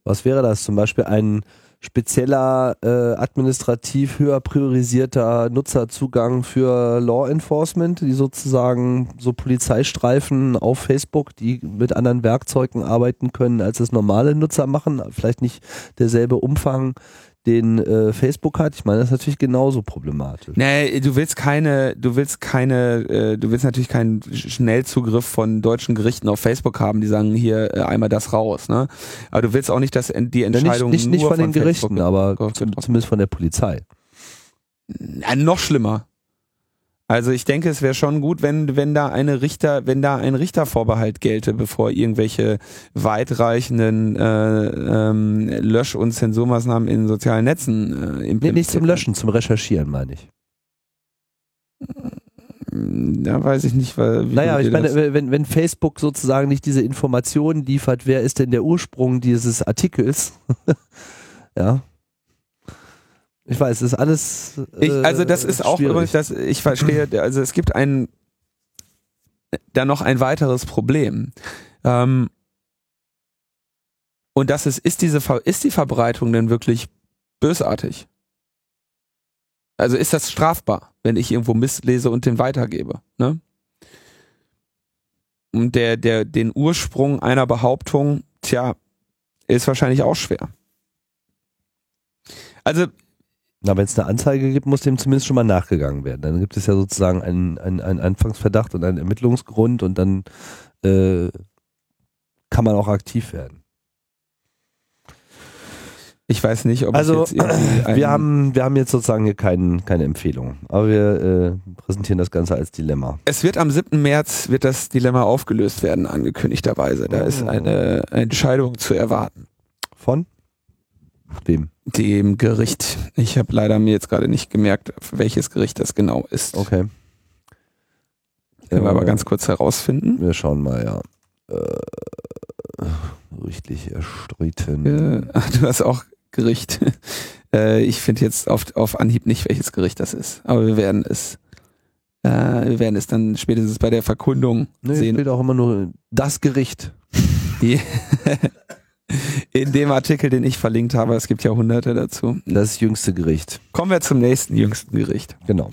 [SPEAKER 1] Was wäre das? Zum Beispiel ein spezieller äh, administrativ höher priorisierter Nutzerzugang für Law Enforcement, die sozusagen so Polizeistreifen auf Facebook, die mit anderen Werkzeugen arbeiten können, als es normale Nutzer machen, vielleicht nicht derselbe Umfang, den äh, Facebook hat. Ich meine, das ist natürlich genauso problematisch.
[SPEAKER 2] Nee, du willst keine, du willst keine, äh, du willst natürlich keinen Schnellzugriff von deutschen Gerichten auf Facebook haben, die sagen hier äh, einmal das raus, ne? Aber du willst auch nicht, dass die Entscheidung
[SPEAKER 1] ja, nicht, nicht, nicht von, den Gerichten, aber zumindest von der Polizei.
[SPEAKER 2] Ja, noch schlimmer. Also ich denke, es wäre schon gut, wenn, wenn da eine Richter, wenn da ein Richtervorbehalt gelte, bevor irgendwelche weitreichenden äh, ähm, Lösch- und Zensurmaßnahmen in sozialen Netzen äh, implementiert.
[SPEAKER 1] Nee, nicht zum Löschen, zum Recherchieren, meine ich.
[SPEAKER 2] Da weiß ich nicht, weil.
[SPEAKER 1] Naja, ich meine, wenn, wenn Facebook sozusagen nicht diese Informationen liefert, wer ist denn der Ursprung dieses Artikels? <laughs> ja. Ich weiß, es ist alles.
[SPEAKER 2] Äh, ich, also das ist auch übrigens, das, ich verstehe, <clears throat> also es gibt ein da noch ein weiteres Problem. Ähm, und das ist, ist diese ist die Verbreitung denn wirklich bösartig? Also ist das strafbar, wenn ich irgendwo Mist lese und den weitergebe? Ne? Und der, der, den Ursprung einer Behauptung, tja, ist wahrscheinlich auch schwer. Also
[SPEAKER 1] na, wenn es eine Anzeige gibt, muss dem zumindest schon mal nachgegangen werden. Dann gibt es ja sozusagen einen, einen, einen Anfangsverdacht und einen Ermittlungsgrund und dann äh, kann man auch aktiv werden.
[SPEAKER 2] Ich weiß nicht, ob
[SPEAKER 1] also <clears throat> wir haben wir haben jetzt sozusagen hier kein, keine Empfehlung, aber wir äh, präsentieren das Ganze als Dilemma.
[SPEAKER 2] Es wird am 7. März wird das Dilemma aufgelöst werden angekündigterweise. Da ist eine Entscheidung zu erwarten.
[SPEAKER 1] Von wem?
[SPEAKER 2] dem Gericht. Ich habe leider mir jetzt gerade nicht gemerkt, welches Gericht das genau ist.
[SPEAKER 1] Okay.
[SPEAKER 2] Können wir aber ganz kurz herausfinden.
[SPEAKER 1] Wir schauen mal, ja. Äh, gerichtlich erstreiten.
[SPEAKER 2] Äh, ach, du hast auch Gericht. <laughs> Äh, ich finde jetzt auf, auf Anhieb nicht, welches Gericht das ist. Aber wir werden es, äh, wir werden es dann spätestens bei der Verkundung
[SPEAKER 1] Nee,
[SPEAKER 2] sehen.
[SPEAKER 1] steht auch immer nur das Gericht. <laughs> <laughs>
[SPEAKER 2] In dem Artikel, den ich verlinkt habe, es gibt ja hunderte dazu.
[SPEAKER 1] Das jüngste Gericht.
[SPEAKER 2] Kommen wir zum nächsten jüngsten Gericht.
[SPEAKER 1] Genau.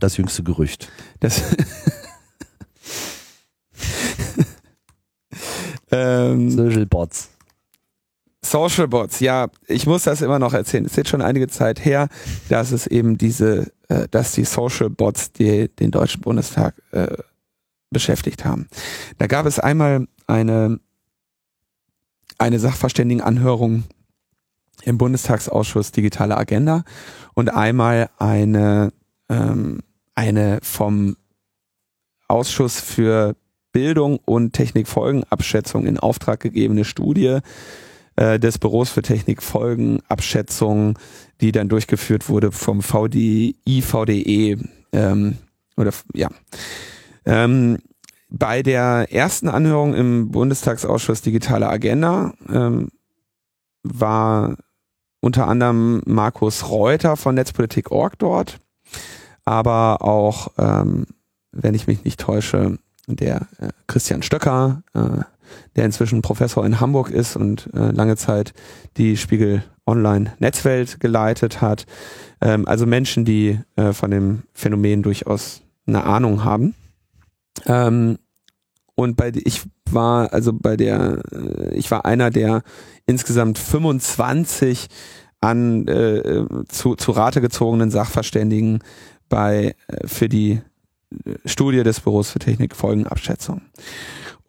[SPEAKER 1] Das jüngste Gerücht.
[SPEAKER 2] Das ähm,
[SPEAKER 1] Social Bots.
[SPEAKER 2] Social Bots, ja, ich muss das immer noch erzählen. Es ist jetzt schon einige Zeit her, dass es eben diese, äh, dass die Social Bots die den Deutschen Bundestag äh, beschäftigt haben. Da gab es einmal eine, eine Sachverständigenanhörung im Bundestagsausschuss Digitale Agenda und einmal eine, ähm, eine vom Ausschuss für Bildung und Technikfolgenabschätzung in Auftrag gegebene Studie äh, des Büros für Technikfolgenabschätzung, die dann durchgeführt wurde vom VDI, VDE ähm, oder ja. Ähm, bei der ersten Anhörung im Bundestagsausschuss Digitale Agenda ähm, war unter anderem Markus Reuter von Netzpolitik.org dort, aber auch, ähm, wenn ich mich nicht täusche, der äh, Christian Stöcker, äh, der inzwischen Professor in Hamburg ist und äh, lange Zeit die Spiegel Online Netzwelt geleitet hat. Ähm, also Menschen, die äh, von dem Phänomen durchaus eine Ahnung haben. Ähm, und bei ich war also bei der äh, ich war einer der insgesamt 25 an äh, zu, zu Rate gezogenen Sachverständigen bei äh, für die äh, Studie des Büros für Technik Folgenabschätzung.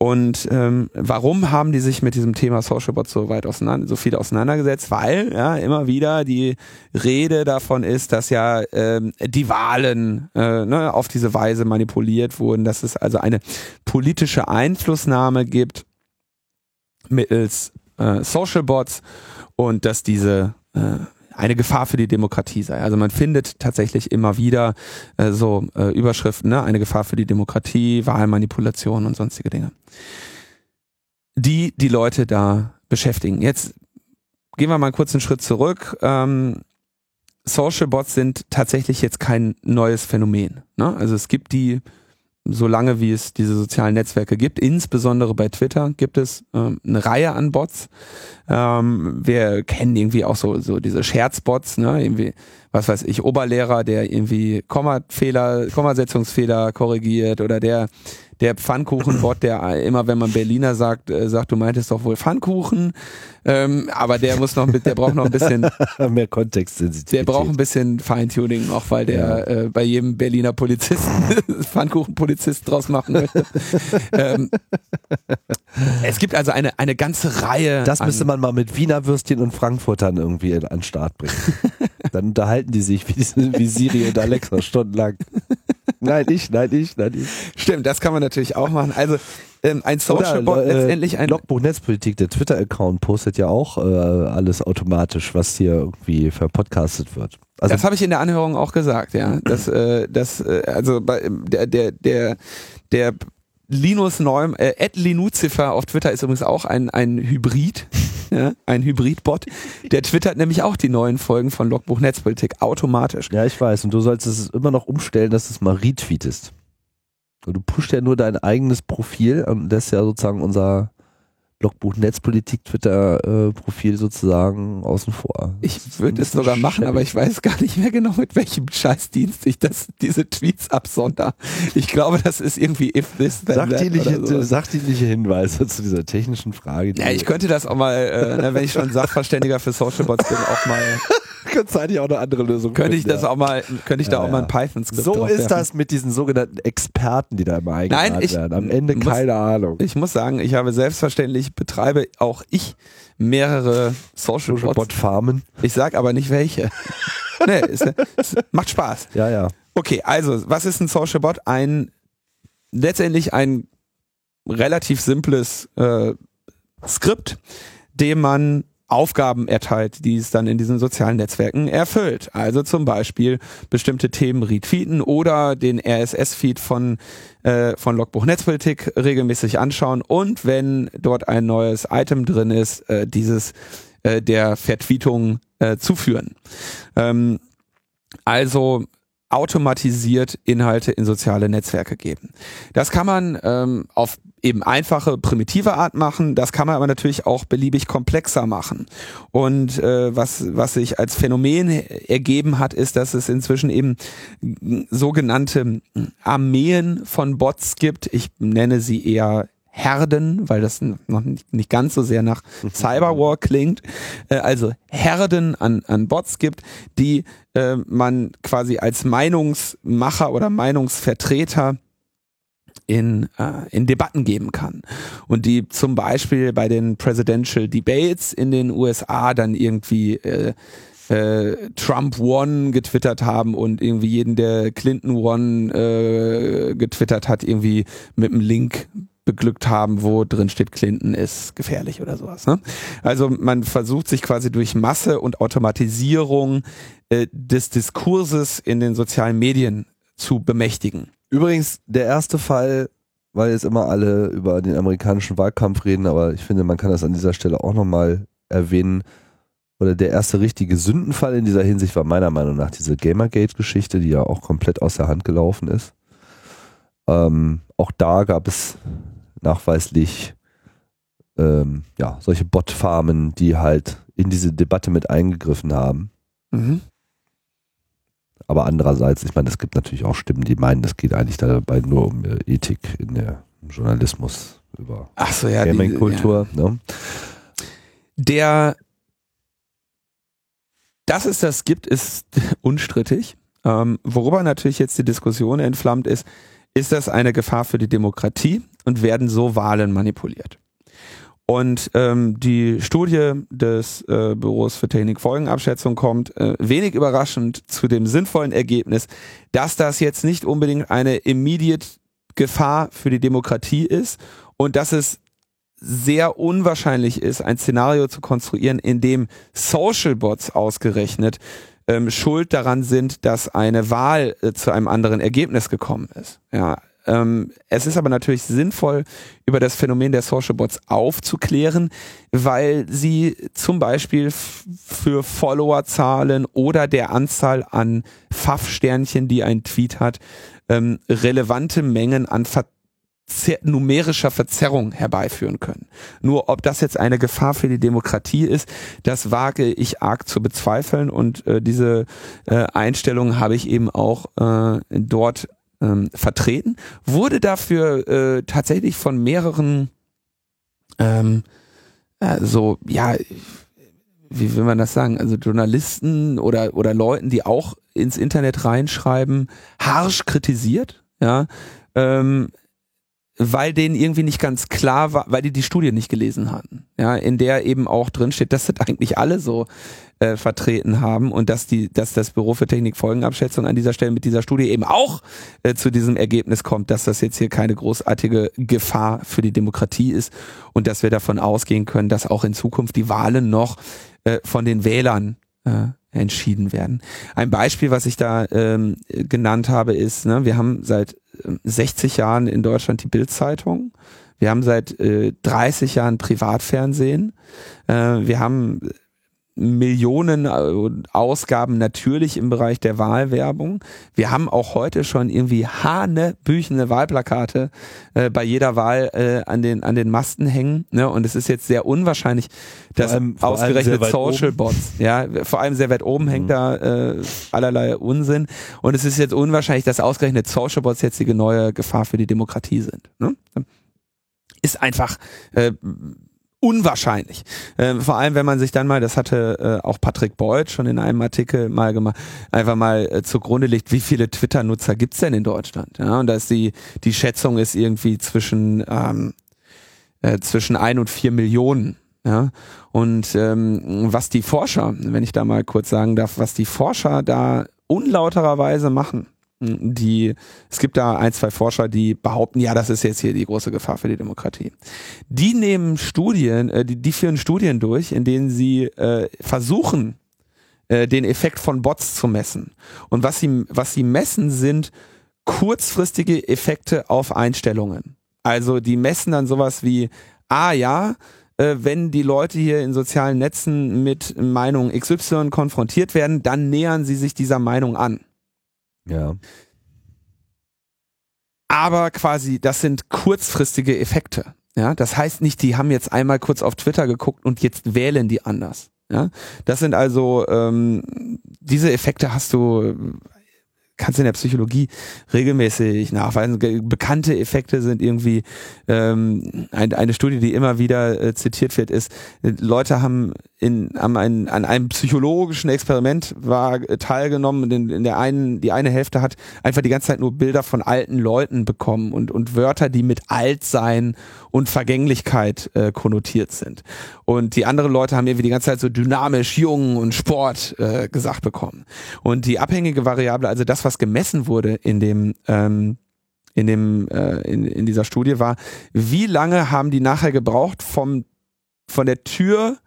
[SPEAKER 2] Und ähm, warum haben die sich mit diesem Thema Social Bots so weit auseinander, so viel auseinandergesetzt? Weil ja immer wieder die Rede davon ist, dass ja ähm, die Wahlen äh, ne, auf diese Weise manipuliert wurden, dass es also eine politische Einflussnahme gibt mittels äh, Social Bots und dass diese äh, eine Gefahr für die Demokratie sei. Also man findet tatsächlich immer wieder äh, so äh, Überschriften, ne? eine Gefahr für die Demokratie, Wahlmanipulation und sonstige Dinge, die die Leute da beschäftigen. Jetzt gehen wir mal kurz einen Schritt zurück. Ähm, Social Bots sind tatsächlich jetzt kein neues Phänomen. Ne? Also es gibt die solange wie es diese sozialen Netzwerke gibt, insbesondere bei Twitter gibt es ähm, eine Reihe an Bots. Ähm, wir kennen irgendwie auch so, so diese Scherzbots, ne? Irgendwie, was weiß ich, Oberlehrer, der irgendwie Kommafehler, Kommasetzungsfehler korrigiert oder der der Pfannkuchenbot, <clears throat> der immer, wenn man Berliner sagt, äh, sagt, du meintest doch wohl Pfannkuchen, ähm, aber der muss noch, der braucht noch ein bisschen, <laughs>
[SPEAKER 1] Mehr Kontextsensittivität.
[SPEAKER 2] der braucht ein bisschen Feintuning, auch weil der äh, bei jedem Berliner Polizisten <laughs> Pfannkuchenpolizist draus machen möchte. ähm, es gibt also eine, eine ganze Reihe.
[SPEAKER 1] Das müsste man mal mit Wiener Würstchen und Frankfurtern irgendwie an den Start bringen. <laughs> Dann unterhalten die sich wie, wie Siri und Alexa stundenlang. Nein, ich, nein, ich, nein, ich.
[SPEAKER 2] Stimmt, das kann man natürlich auch machen. Also ähm, ein Social Bot
[SPEAKER 1] äh,
[SPEAKER 2] letztendlich ein
[SPEAKER 1] Logbuch Netzpolitik, der Twitter-Account postet ja auch äh, alles automatisch, was hier irgendwie verpodcastet wird. Also
[SPEAKER 2] das habe ich in der Anhörung auch gesagt, ja. Das, äh, das, äh, also bei, der, der, der, der Linus Neum, äh, Ed Linuzifer auf Twitter ist übrigens auch ein, ein Hybrid, ja, ein Hybrid-Bot. Der twittert nämlich auch die neuen Folgen von Logbuch Netzpolitik automatisch.
[SPEAKER 1] ja, ich weiß. Und du sollst es immer noch umstellen, dass du es mal retweetest. Und du pusht ja nur dein eigenes Profil und das ist ja sozusagen unser Logbuch Netzpolitik Twitter-Profil sozusagen außen vor.
[SPEAKER 2] Ich würde es sogar machen, aber ich weiß gar nicht mehr genau, mit welchem Scheißdienst ich das, diese Tweets absonder. Ich glaube, das ist irgendwie if this, then that oder
[SPEAKER 1] Sachdienliche,
[SPEAKER 2] sowas.
[SPEAKER 1] sachdienliche Hinweise zu dieser technischen Frage. die
[SPEAKER 2] Ja, ich könnte das auch mal, äh, wenn ich schon <laughs> Sachverständiger für Social Bots bin, auch mal, <laughs>
[SPEAKER 1] könnte eigentlich auch eine andere Lösung
[SPEAKER 2] könnte ich das
[SPEAKER 1] ja.
[SPEAKER 2] auch mal, könnte ich da
[SPEAKER 1] Ja,
[SPEAKER 2] auch mal ein Python-Skript
[SPEAKER 1] So ist das mit diesen sogenannten Experten, die da immer eingeladen
[SPEAKER 2] Nein, ich
[SPEAKER 1] werden. Am Ende
[SPEAKER 2] muss-
[SPEAKER 1] keine Ahnung.
[SPEAKER 2] Ich muss sagen, ich habe selbstverständlich, betreibe auch ich mehrere Social
[SPEAKER 1] Social. Bot Farmen.
[SPEAKER 2] Ich sag aber nicht welche. <laughs> nee, es, es macht Spaß.
[SPEAKER 1] Ja, ja.
[SPEAKER 2] Okay, also, was ist ein Social Bot? Ein, letztendlich ein relativ simples äh, Skript, dem man Aufgaben erteilt, die es dann in diesen sozialen Netzwerken erfüllt. Also zum Beispiel bestimmte Themen retweeten oder den RSS-Feed von, äh, von Logbuch Netzpolitik regelmäßig anschauen und wenn dort ein neues Item drin ist, äh, dieses äh, der Vertweetung äh, zuführen. Ähm, also automatisiert Inhalte in soziale Netzwerke geben. Das kann man ähm, auf eben einfache, primitive Art machen. Das kann man aber natürlich auch beliebig komplexer machen. Und äh, was, was sich als Phänomen ergeben hat, ist, dass es inzwischen eben sogenannte Armeen von Bots gibt. Ich nenne sie eher Herden, weil das noch nicht ganz so sehr nach <laughs> Cyberwar klingt, äh, also Herden an, an Bots gibt, die äh, man quasi als Meinungsmacher oder Meinungsvertreter in, äh, in Debatten geben kann. Und die zum Beispiel bei den Presidential Debates in den USA dann irgendwie äh, äh, Trump One getwittert haben und irgendwie jeden, der Clinton One äh, getwittert hat, irgendwie mit einem Link beglückt haben, wo drin steht, Clinton ist gefährlich oder sowas. Ne? Also man versucht sich quasi durch Masse und Automatisierung äh, des Diskurses in den sozialen Medien zu bemächtigen.
[SPEAKER 1] Übrigens, der erste Fall, weil jetzt immer alle über den amerikanischen Wahlkampf reden, aber ich finde, man kann das an dieser Stelle auch nochmal erwähnen. Oder der erste richtige Sündenfall in dieser Hinsicht war meiner Meinung nach diese Gamergate-Geschichte, die ja auch komplett aus der Hand gelaufen ist. Ähm, auch da gab es nachweislich ähm, ja, solche Botfarmen, die halt in diese Debatte mit eingegriffen haben. Mhm. Aber andererseits, ich meine, es gibt natürlich auch Stimmen, die meinen, es geht eigentlich dabei nur um äh, Ethik in der Journalismus über
[SPEAKER 2] Ach so, ja,
[SPEAKER 1] Gaming-Kultur. Ja. Ne?
[SPEAKER 2] Der, dass es das gibt, ist <laughs> unstrittig. Ähm, worüber natürlich jetzt die Diskussion entflammt ist, ist das eine Gefahr für die Demokratie und werden so Wahlen manipuliert? Und ähm, die Studie des äh, Büros für Technikfolgenabschätzung kommt äh, wenig überraschend zu dem sinnvollen Ergebnis, dass das jetzt nicht unbedingt eine immediate Gefahr für die Demokratie ist und dass es sehr unwahrscheinlich ist, ein Szenario zu konstruieren, in dem Social Bots ausgerechnet ähm, schuld daran sind, dass eine Wahl äh, zu einem anderen Ergebnis gekommen ist. Ja, ähm, es ist aber natürlich sinnvoll, über das Phänomen der Social Bots aufzuklären, weil sie zum Beispiel für Followerzahlen oder der Anzahl an Pfaff-Sternchen, die ein Tweet hat, ähm, relevante Mengen an Ver numerischer Verzerrung herbeiführen können. Nur ob das jetzt eine Gefahr für die Demokratie ist, das wage ich arg zu bezweifeln und äh, diese äh, Einstellung habe ich eben auch äh, dort ähm, vertreten, wurde dafür äh, tatsächlich von mehreren ähm, äh, so, ja, wie will man das sagen, also Journalisten oder, oder Leuten, die auch ins Internet reinschreiben, harsch kritisiert, ja, ähm, weil denen irgendwie nicht ganz klar war, weil die die Studie nicht gelesen hatten, ja, in der eben auch drin steht, das sind eigentlich alle so äh, vertreten haben und dass die, dass das Büro für Technikfolgenabschätzung an dieser Stelle mit dieser Studie eben auch äh, zu diesem Ergebnis kommt, dass das jetzt hier keine großartige Gefahr für die Demokratie ist und dass wir davon ausgehen können, dass auch in Zukunft die Wahlen noch äh, von den Wählern äh, entschieden werden. Ein Beispiel, was ich da ähm, genannt habe, ist, ne, wir haben seit 60 ähm, Jahren in Deutschland die Bildzeitung. Wir haben seit äh, 30 Jahren Privatfernsehen. Äh, wir haben Millionen äh, Ausgaben natürlich im Bereich der Wahlwerbung. Wir haben auch heute schon irgendwie hanebüchene Wahlplakate äh, bei jeder Wahl äh, an den an den Masten hängen. Ne? Und es ist jetzt sehr unwahrscheinlich, dass allem, ausgerechnet Social Bots, ja, vor allem sehr weit oben mhm. hängt da äh, allerlei Unsinn. Und es ist jetzt unwahrscheinlich, dass ausgerechnet Social Bots jetzt die neue Gefahr für die Demokratie sind. Ne? Ist einfach äh, unwahrscheinlich. Äh, vor allem, wenn man sich dann mal, das hatte äh, auch Patrick Beuth schon in einem Artikel mal gemacht, einfach mal äh, zugrunde legt, wie viele Twitter-Nutzer gibt's denn in Deutschland? Ja, und da ist die, die Schätzung ist irgendwie zwischen, ähm, äh, zwischen ein und vier Millionen. Ja, und ähm, was die Forscher, wenn ich da mal kurz sagen darf, was die Forscher da unlautererweise machen, Die, es gibt da ein, zwei Forscher, die behaupten, ja, das ist jetzt hier die große Gefahr für die Demokratie. Die nehmen Studien, äh, die, die führen Studien durch, in denen sie äh, versuchen, äh, den Effekt von Bots zu messen. Und was sie, was sie messen, sind kurzfristige Effekte auf Einstellungen. Also die messen dann sowas wie, ah ja, äh, wenn die Leute hier in sozialen Netzen mit Meinung XY konfrontiert werden, dann nähern sie sich dieser Meinung an.
[SPEAKER 1] Ja.
[SPEAKER 2] Aber quasi, das sind kurzfristige Effekte. Ja, das heißt nicht, die haben jetzt einmal kurz auf Twitter geguckt und jetzt wählen die anders. Ja, das sind also ähm, diese Effekte hast du kannst du in der Psychologie regelmäßig nachweisen. Bekannte Effekte sind irgendwie ähm, ein, eine Studie, die immer wieder äh, zitiert wird, ist, Leute haben in, haben ein, an einem psychologischen Experiment war äh, teilgenommen. In, in der einen, die eine Hälfte hat einfach die ganze Zeit nur Bilder von alten Leuten bekommen und, und Wörter, die mit Altsein und Vergänglichkeit äh, konnotiert sind. Und die anderen Leute haben irgendwie die ganze Zeit so dynamisch, jung und Sport äh, gesagt bekommen. Und die abhängige Variable, also das, was gemessen wurde in dem ähm, in dem äh, in, in dieser Studie war, wie lange haben die nachher gebraucht vom von der Tür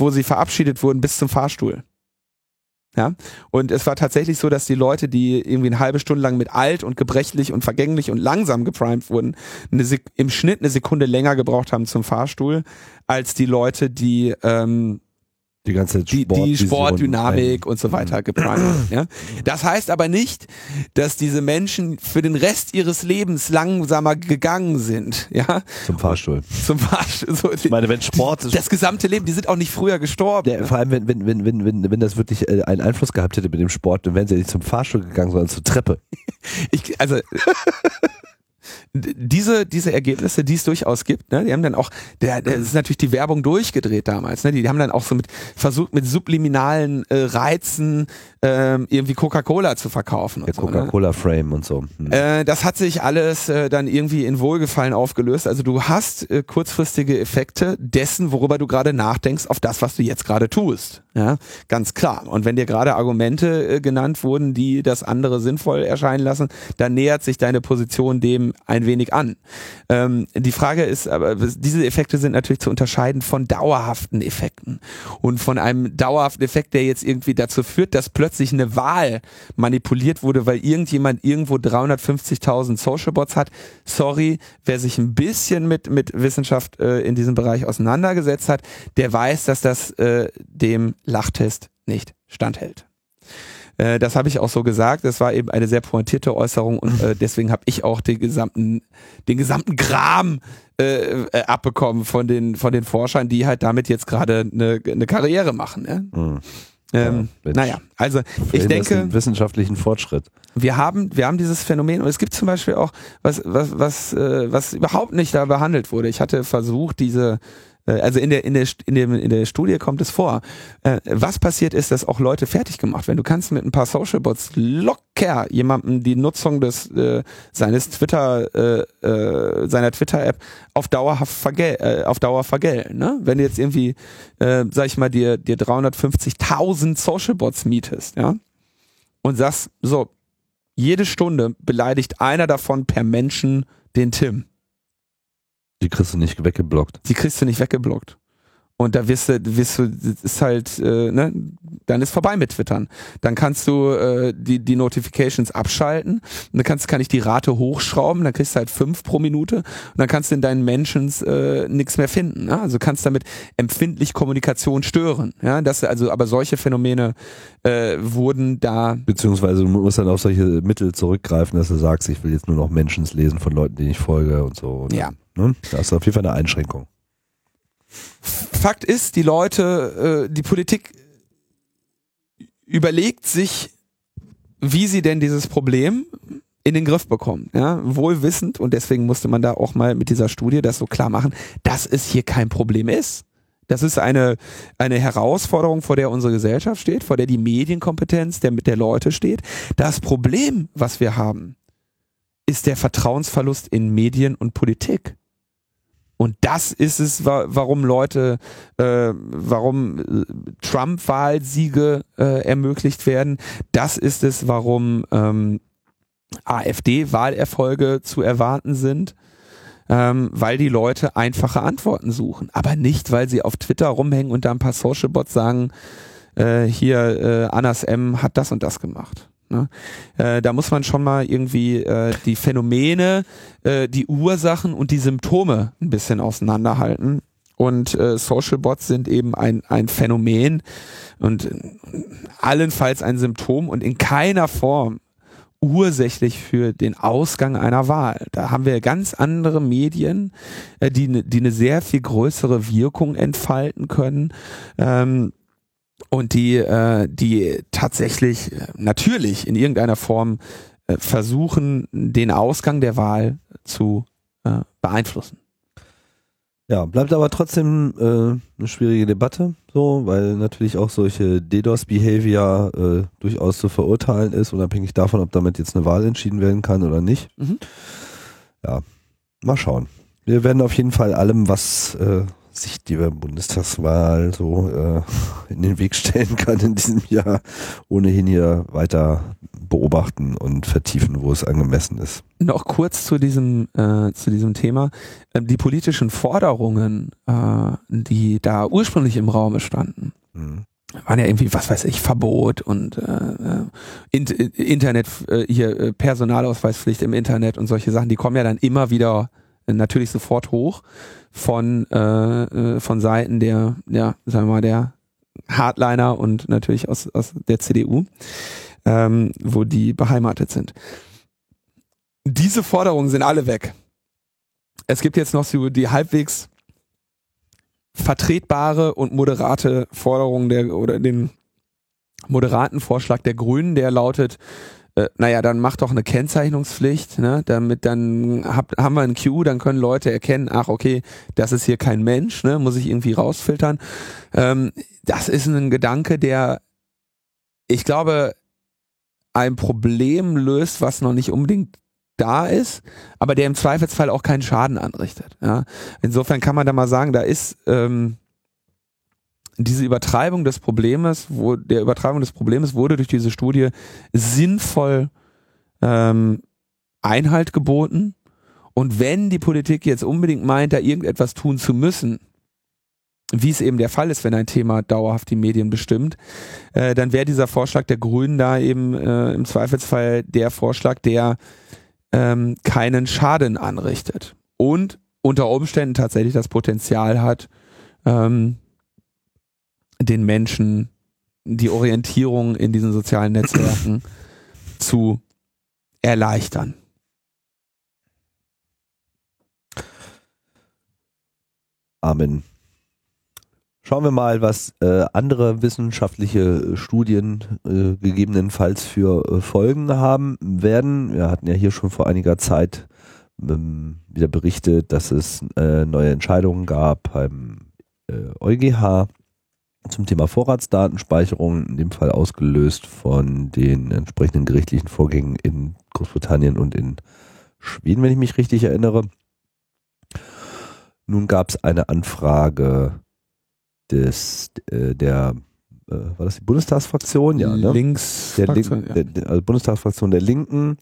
[SPEAKER 2] wo sie verabschiedet wurden, bis zum Fahrstuhl. Ja, und es war tatsächlich so, dass die Leute, die irgendwie eine halbe Stunde lang mit alt und gebrechlich und vergänglich und langsam geprimed wurden, im Schnitt eine Sekunde länger gebraucht haben zum Fahrstuhl, als die Leute, die ähm,
[SPEAKER 1] die ganze
[SPEAKER 2] Sport, die, die Sportdynamik und so weiter geprimed. ja? Das heißt aber nicht, dass diese Menschen für den Rest ihres Lebens langsamer gegangen sind. Ja?
[SPEAKER 1] Zum Fahrstuhl.
[SPEAKER 2] Zum Fahrstuhl. So,
[SPEAKER 1] ich meine, wenn Sport
[SPEAKER 2] das, das gesamte Leben, die sind auch nicht früher gestorben.
[SPEAKER 1] Der, vor allem, wenn, wenn, wenn, wenn, wenn, wenn das wirklich äh, einen Einfluss gehabt hätte mit dem Sport, dann wären sie nicht zum Fahrstuhl gegangen, sondern zur Treppe. <laughs>
[SPEAKER 2] ich, also diese, diese Ergebnisse, die es durchaus gibt, ne, die haben dann auch, der, der ist natürlich die Werbung durchgedreht damals, ne, die, die haben dann auch so mit versucht, mit subliminalen äh, Reizen ähm, irgendwie Coca-Cola zu verkaufen.
[SPEAKER 1] Der so, ne? Coca-Cola-Frame ne? und so.
[SPEAKER 2] Hm. Äh, das hat sich alles äh, dann irgendwie in Wohlgefallen aufgelöst. Also du hast äh, kurzfristige Effekte dessen, worüber du gerade nachdenkst, auf das, was du jetzt gerade tust. Ja, ganz klar. Und wenn dir gerade Argumente äh, genannt wurden, die das andere sinnvoll erscheinen lassen, dann nähert sich deine Position dem ein wenig an. Ähm, die Frage ist aber, diese Effekte sind natürlich zu unterscheiden von dauerhaften Effekten. Und von einem dauerhaften Effekt, der jetzt irgendwie dazu führt, dass plötzlich eine Wahl manipuliert wurde, weil irgendjemand irgendwo 350.000 Socialbots hat. Sorry, wer sich ein bisschen mit, mit Wissenschaft äh, in diesem Bereich auseinandergesetzt hat, der weiß, dass das äh, dem Lachtest nicht standhält. Äh, das habe ich auch so gesagt. Das war eben eine sehr pointierte Äußerung und äh, deswegen habe ich auch den gesamten, den gesamten Gram äh, äh, abbekommen von den, von den Forschern, die halt damit jetzt gerade eine, eine Karriere machen. Ja? Mhm. Ähm, ja, naja, also ich denke
[SPEAKER 1] wissenschaftlichen Fortschritt.
[SPEAKER 2] Wir haben, wir haben dieses Phänomen und es gibt zum Beispiel auch was, was, was, äh, was überhaupt nicht da behandelt wurde. Ich hatte versucht, diese also in der, in der, in der, in der Studie kommt es vor. Äh, was passiert ist, dass auch Leute fertig gemacht werden. Du kannst mit ein paar Socialbots locker jemandem die Nutzung des, äh, seines Twitter, äh, äh, seiner Twitter-App auf dauerhaft vergel äh, auf Dauer vergelten. Ne? Wenn du jetzt irgendwie, äh, sag ich mal, dir, dir 350.000 Socialbots mietest, ja, und sagst, so, jede Stunde beleidigt einer davon per Menschen den Tim
[SPEAKER 1] die kriegst du nicht weggeblockt.
[SPEAKER 2] Die kriegst du nicht weggeblockt. Und da wirst du, wirst du, ist halt, äh, ne, dann ist vorbei mit Twittern. Dann kannst du äh, die, die Notifications abschalten. Und dann kannst, kann ich die Rate hochschrauben, dann kriegst du halt fünf pro Minute und dann kannst du in deinen Mentions äh, nichts mehr finden. Ne? Also kannst damit empfindlich Kommunikation stören. Ja, das, also, aber solche Phänomene äh, wurden da.
[SPEAKER 1] Beziehungsweise du musst dann auf solche Mittel zurückgreifen, dass du sagst, ich will jetzt nur noch Mentions lesen von Leuten, denen ich folge und so. Und
[SPEAKER 2] ja.
[SPEAKER 1] Ne? Das ist auf jeden Fall eine Einschränkung.
[SPEAKER 2] Fakt ist, die Leute, äh, die Politik überlegt sich, wie sie denn dieses Problem in den Griff bekommen. Ja, wohl wissend, und deswegen musste man da auch mal mit dieser Studie das so klar machen, dass es hier kein Problem ist. Das ist eine, eine Herausforderung, vor der unsere Gesellschaft steht, vor der die Medienkompetenz der, der Leute steht. Das Problem, was wir haben, ist der Vertrauensverlust in Medien und Politik. Und das ist es, warum Leute, äh, warum äh, Trump-Wahlsiege äh, ermöglicht werden. Das ist es, warum ähm, AfD-Wahlerfolge zu erwarten sind, ähm, weil die Leute einfache Antworten suchen. Aber nicht, weil sie auf Twitter rumhängen und da ein paar Social-Bots sagen, äh, hier äh, Anas M hat das und das gemacht. Ne? Äh, da muss man schon mal irgendwie äh, die Phänomene, äh, die Ursachen und die Symptome ein bisschen auseinanderhalten. Und äh, Social Bots sind eben ein, ein Phänomen und allenfalls ein Symptom und in keiner Form ursächlich für den Ausgang einer Wahl. Da haben wir ganz andere Medien, äh, die, ne, die eine sehr viel größere Wirkung entfalten können. Ähm, und die, äh, die tatsächlich natürlich in irgendeiner Form äh, versuchen, den Ausgang der Wahl zu äh, beeinflussen.
[SPEAKER 1] Ja, bleibt aber trotzdem äh, eine schwierige Debatte, so, weil natürlich auch solche DDoS-Behavior äh, durchaus zu verurteilen ist, unabhängig davon, ob damit jetzt eine Wahl entschieden werden kann oder nicht. Mhm. Ja, mal schauen. Wir werden auf jeden Fall allem, was äh, sich die Bundestagswahl so äh, in den Weg stellen kann in diesem Jahr, ohnehin hier weiter beobachten und vertiefen, wo es angemessen ist.
[SPEAKER 2] Noch kurz zu diesem, äh, zu diesem Thema. Ähm, die politischen Forderungen, äh, die da ursprünglich im Raum standen, mhm. waren ja irgendwie, was weiß ich, Verbot und äh, äh Internet, äh, hier äh, Personalausweispflicht im Internet und solche Sachen, die kommen ja dann immer wieder natürlich sofort hoch von, äh, äh, von Seiten der, ja, sagen wir mal, der Hardliner und natürlich aus, aus der CDU, ähm, wo die beheimatet sind. Diese Forderungen sind alle weg. Es gibt jetzt noch so die halbwegs vertretbare und moderate Forderung der oder den moderaten Vorschlag der Grünen, der lautet, äh, naja, dann mach doch eine Kennzeichnungspflicht, ne? damit dann hab, haben wir ein Queue, dann können Leute erkennen, ach okay, das ist hier kein Mensch, ne? muss ich irgendwie rausfiltern. Ähm, das ist ein Gedanke, der, ich glaube, ein Problem löst, was noch nicht unbedingt da ist, aber der im Zweifelsfall auch keinen Schaden anrichtet. Ja? Insofern kann man da mal sagen, da ist ähm, diese Übertreibung des Problems, wo der Übertreibung des Problems wurde durch diese Studie sinnvoll ähm, Einhalt geboten. Und wenn die Politik jetzt unbedingt meint, da irgendetwas tun zu müssen, wie es eben der Fall ist, wenn ein Thema dauerhaft die Medien bestimmt, äh, dann wäre dieser Vorschlag der Grünen da eben äh, im Zweifelsfall der Vorschlag, der ähm, keinen Schaden anrichtet und unter Umständen tatsächlich das Potenzial hat, ähm, den Menschen die Orientierung in diesen sozialen Netzwerken <clears throat> zu erleichtern.
[SPEAKER 1] Amen. Schauen wir mal, was äh, andere wissenschaftliche Studien äh, gegebenenfalls für äh, Folgen haben werden. Wir hatten ja hier schon vor einiger Zeit ähm, wieder berichtet, dass es äh, neue Entscheidungen gab beim EuGH äh, zum Thema Vorratsdatenspeicherung, in dem Fall ausgelöst von den entsprechenden gerichtlichen Vorgängen in Großbritannien und in Schweden, wenn ich mich richtig erinnere. Nun gab es eine Anfrage des, äh, der, äh, war das die Bundestagsfraktion?
[SPEAKER 2] Ja, ne? Links,
[SPEAKER 1] der, Fraktion, der, der, also Bundestagsfraktion der Linken,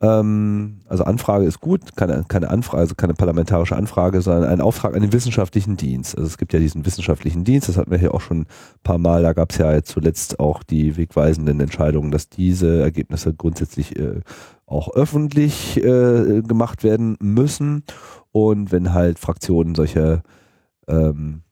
[SPEAKER 1] ähm, also Anfrage ist gut, keine, keine Anfrage, also keine parlamentarische Anfrage, sondern ein Auftrag an den wissenschaftlichen Dienst. Also es gibt ja diesen wissenschaftlichen Dienst, das hatten wir hier auch schon ein paar Mal, da gab es ja zuletzt auch die wegweisenden Entscheidungen, dass diese Ergebnisse grundsätzlich äh, auch öffentlich äh, gemacht werden müssen. Und wenn halt Fraktionen solche ähm,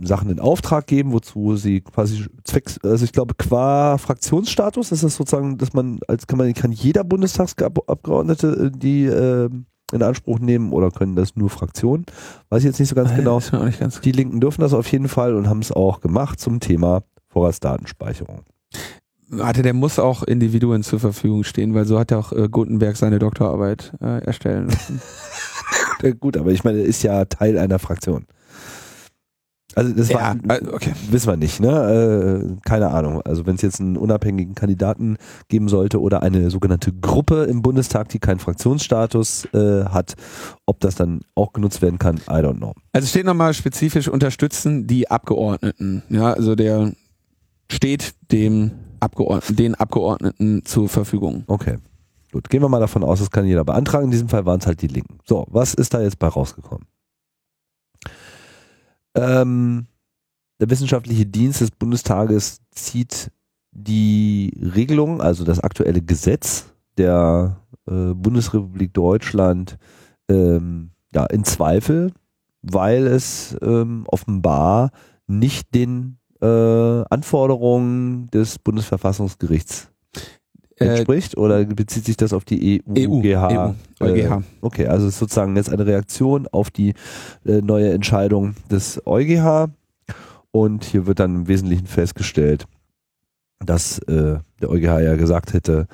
[SPEAKER 1] Sachen in Auftrag geben, wozu sie quasi zwecks, also ich glaube qua Fraktionsstatus ist das sozusagen, dass man als kann man kann jeder Bundestagsabgeordnete äh, die äh, in Anspruch nehmen oder können das nur Fraktionen? Weiß ich jetzt nicht so ganz genau. Nicht ganz die Linken dürfen das auf jeden Fall und haben es auch gemacht zum Thema Vorratsdatenspeicherung.
[SPEAKER 2] Warte, der muss auch Individuen zur Verfügung stehen, weil so hat ja auch äh, Gutenberg seine Doktorarbeit äh, erstellen lassen. <laughs>
[SPEAKER 1] Gut, aber ich meine, er ist ja Teil einer Fraktion. Also das ja, war, äh, okay. wissen wir nicht, ne? Äh, keine Ahnung. Also wenn es jetzt einen unabhängigen Kandidaten geben sollte oder eine sogenannte Gruppe im Bundestag, die keinen Fraktionsstatus äh, hat, ob das dann auch genutzt werden kann, I don't know.
[SPEAKER 2] Also steht nochmal spezifisch unterstützen die Abgeordneten. Ja, also der steht dem Abgeordneten, den Abgeordneten zur Verfügung.
[SPEAKER 1] Okay. Gut, gehen wir mal davon aus, das kann jeder beantragen. In diesem Fall waren es halt die Linken. So, was ist da jetzt bei rausgekommen? Ähm, der wissenschaftliche Dienst des Bundestages zieht die Regelung, also das aktuelle Gesetz der äh, Bundesrepublik Deutschland ähm, ja, in Zweifel, weil es ähm, offenbar nicht den äh, Anforderungen des Bundesverfassungsgerichts entspricht oder bezieht sich das auf die EU,
[SPEAKER 2] EU,
[SPEAKER 1] GH?
[SPEAKER 2] EU, EuGH.
[SPEAKER 1] Äh, okay, also ist sozusagen jetzt eine Reaktion auf die äh, neue Entscheidung des EuGH und hier wird dann im Wesentlichen festgestellt, dass äh, der EuGH ja gesagt hätte,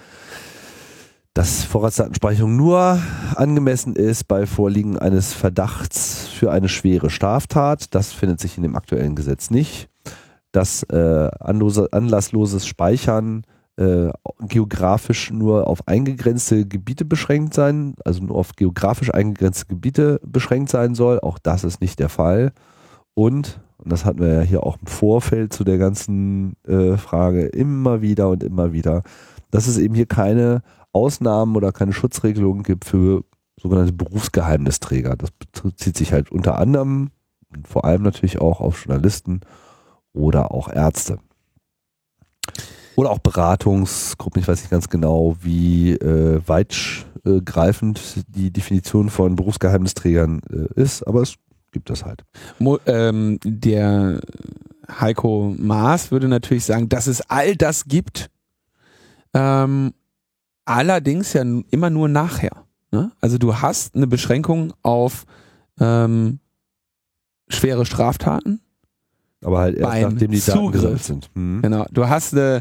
[SPEAKER 1] dass Vorratsdatenspeicherung nur angemessen ist bei Vorliegen eines Verdachts für eine schwere Straftat. Das findet sich in dem aktuellen Gesetz nicht. Dass äh, anlassloses Speichern äh, geografisch nur auf eingegrenzte Gebiete beschränkt sein, also nur auf geografisch eingegrenzte Gebiete beschränkt sein soll. Auch das ist nicht der Fall. Und, und das hatten wir ja hier auch im Vorfeld zu der ganzen äh, Frage immer wieder und immer wieder, dass es eben hier keine Ausnahmen oder keine Schutzregelungen gibt für sogenannte Berufsgeheimnisträger. Das bezieht sich halt unter anderem, vor allem natürlich auch auf Journalisten oder auch Ärzte. Oder auch Beratungsgruppen, ich weiß nicht ganz genau, wie äh, weitgreifend die Definition von Berufsgeheimnisträgern äh, ist, aber es gibt das halt.
[SPEAKER 2] Mo ähm, der Heiko Maas würde natürlich sagen, dass es all das gibt, ähm, allerdings ja immer nur nachher. Ne? Also du hast eine Beschränkung auf ähm, schwere Straftaten.
[SPEAKER 1] Aber halt erst
[SPEAKER 2] Beim
[SPEAKER 1] nachdem die Daten
[SPEAKER 2] Zugriff.
[SPEAKER 1] sind. Hm.
[SPEAKER 2] Genau. Du hast eine,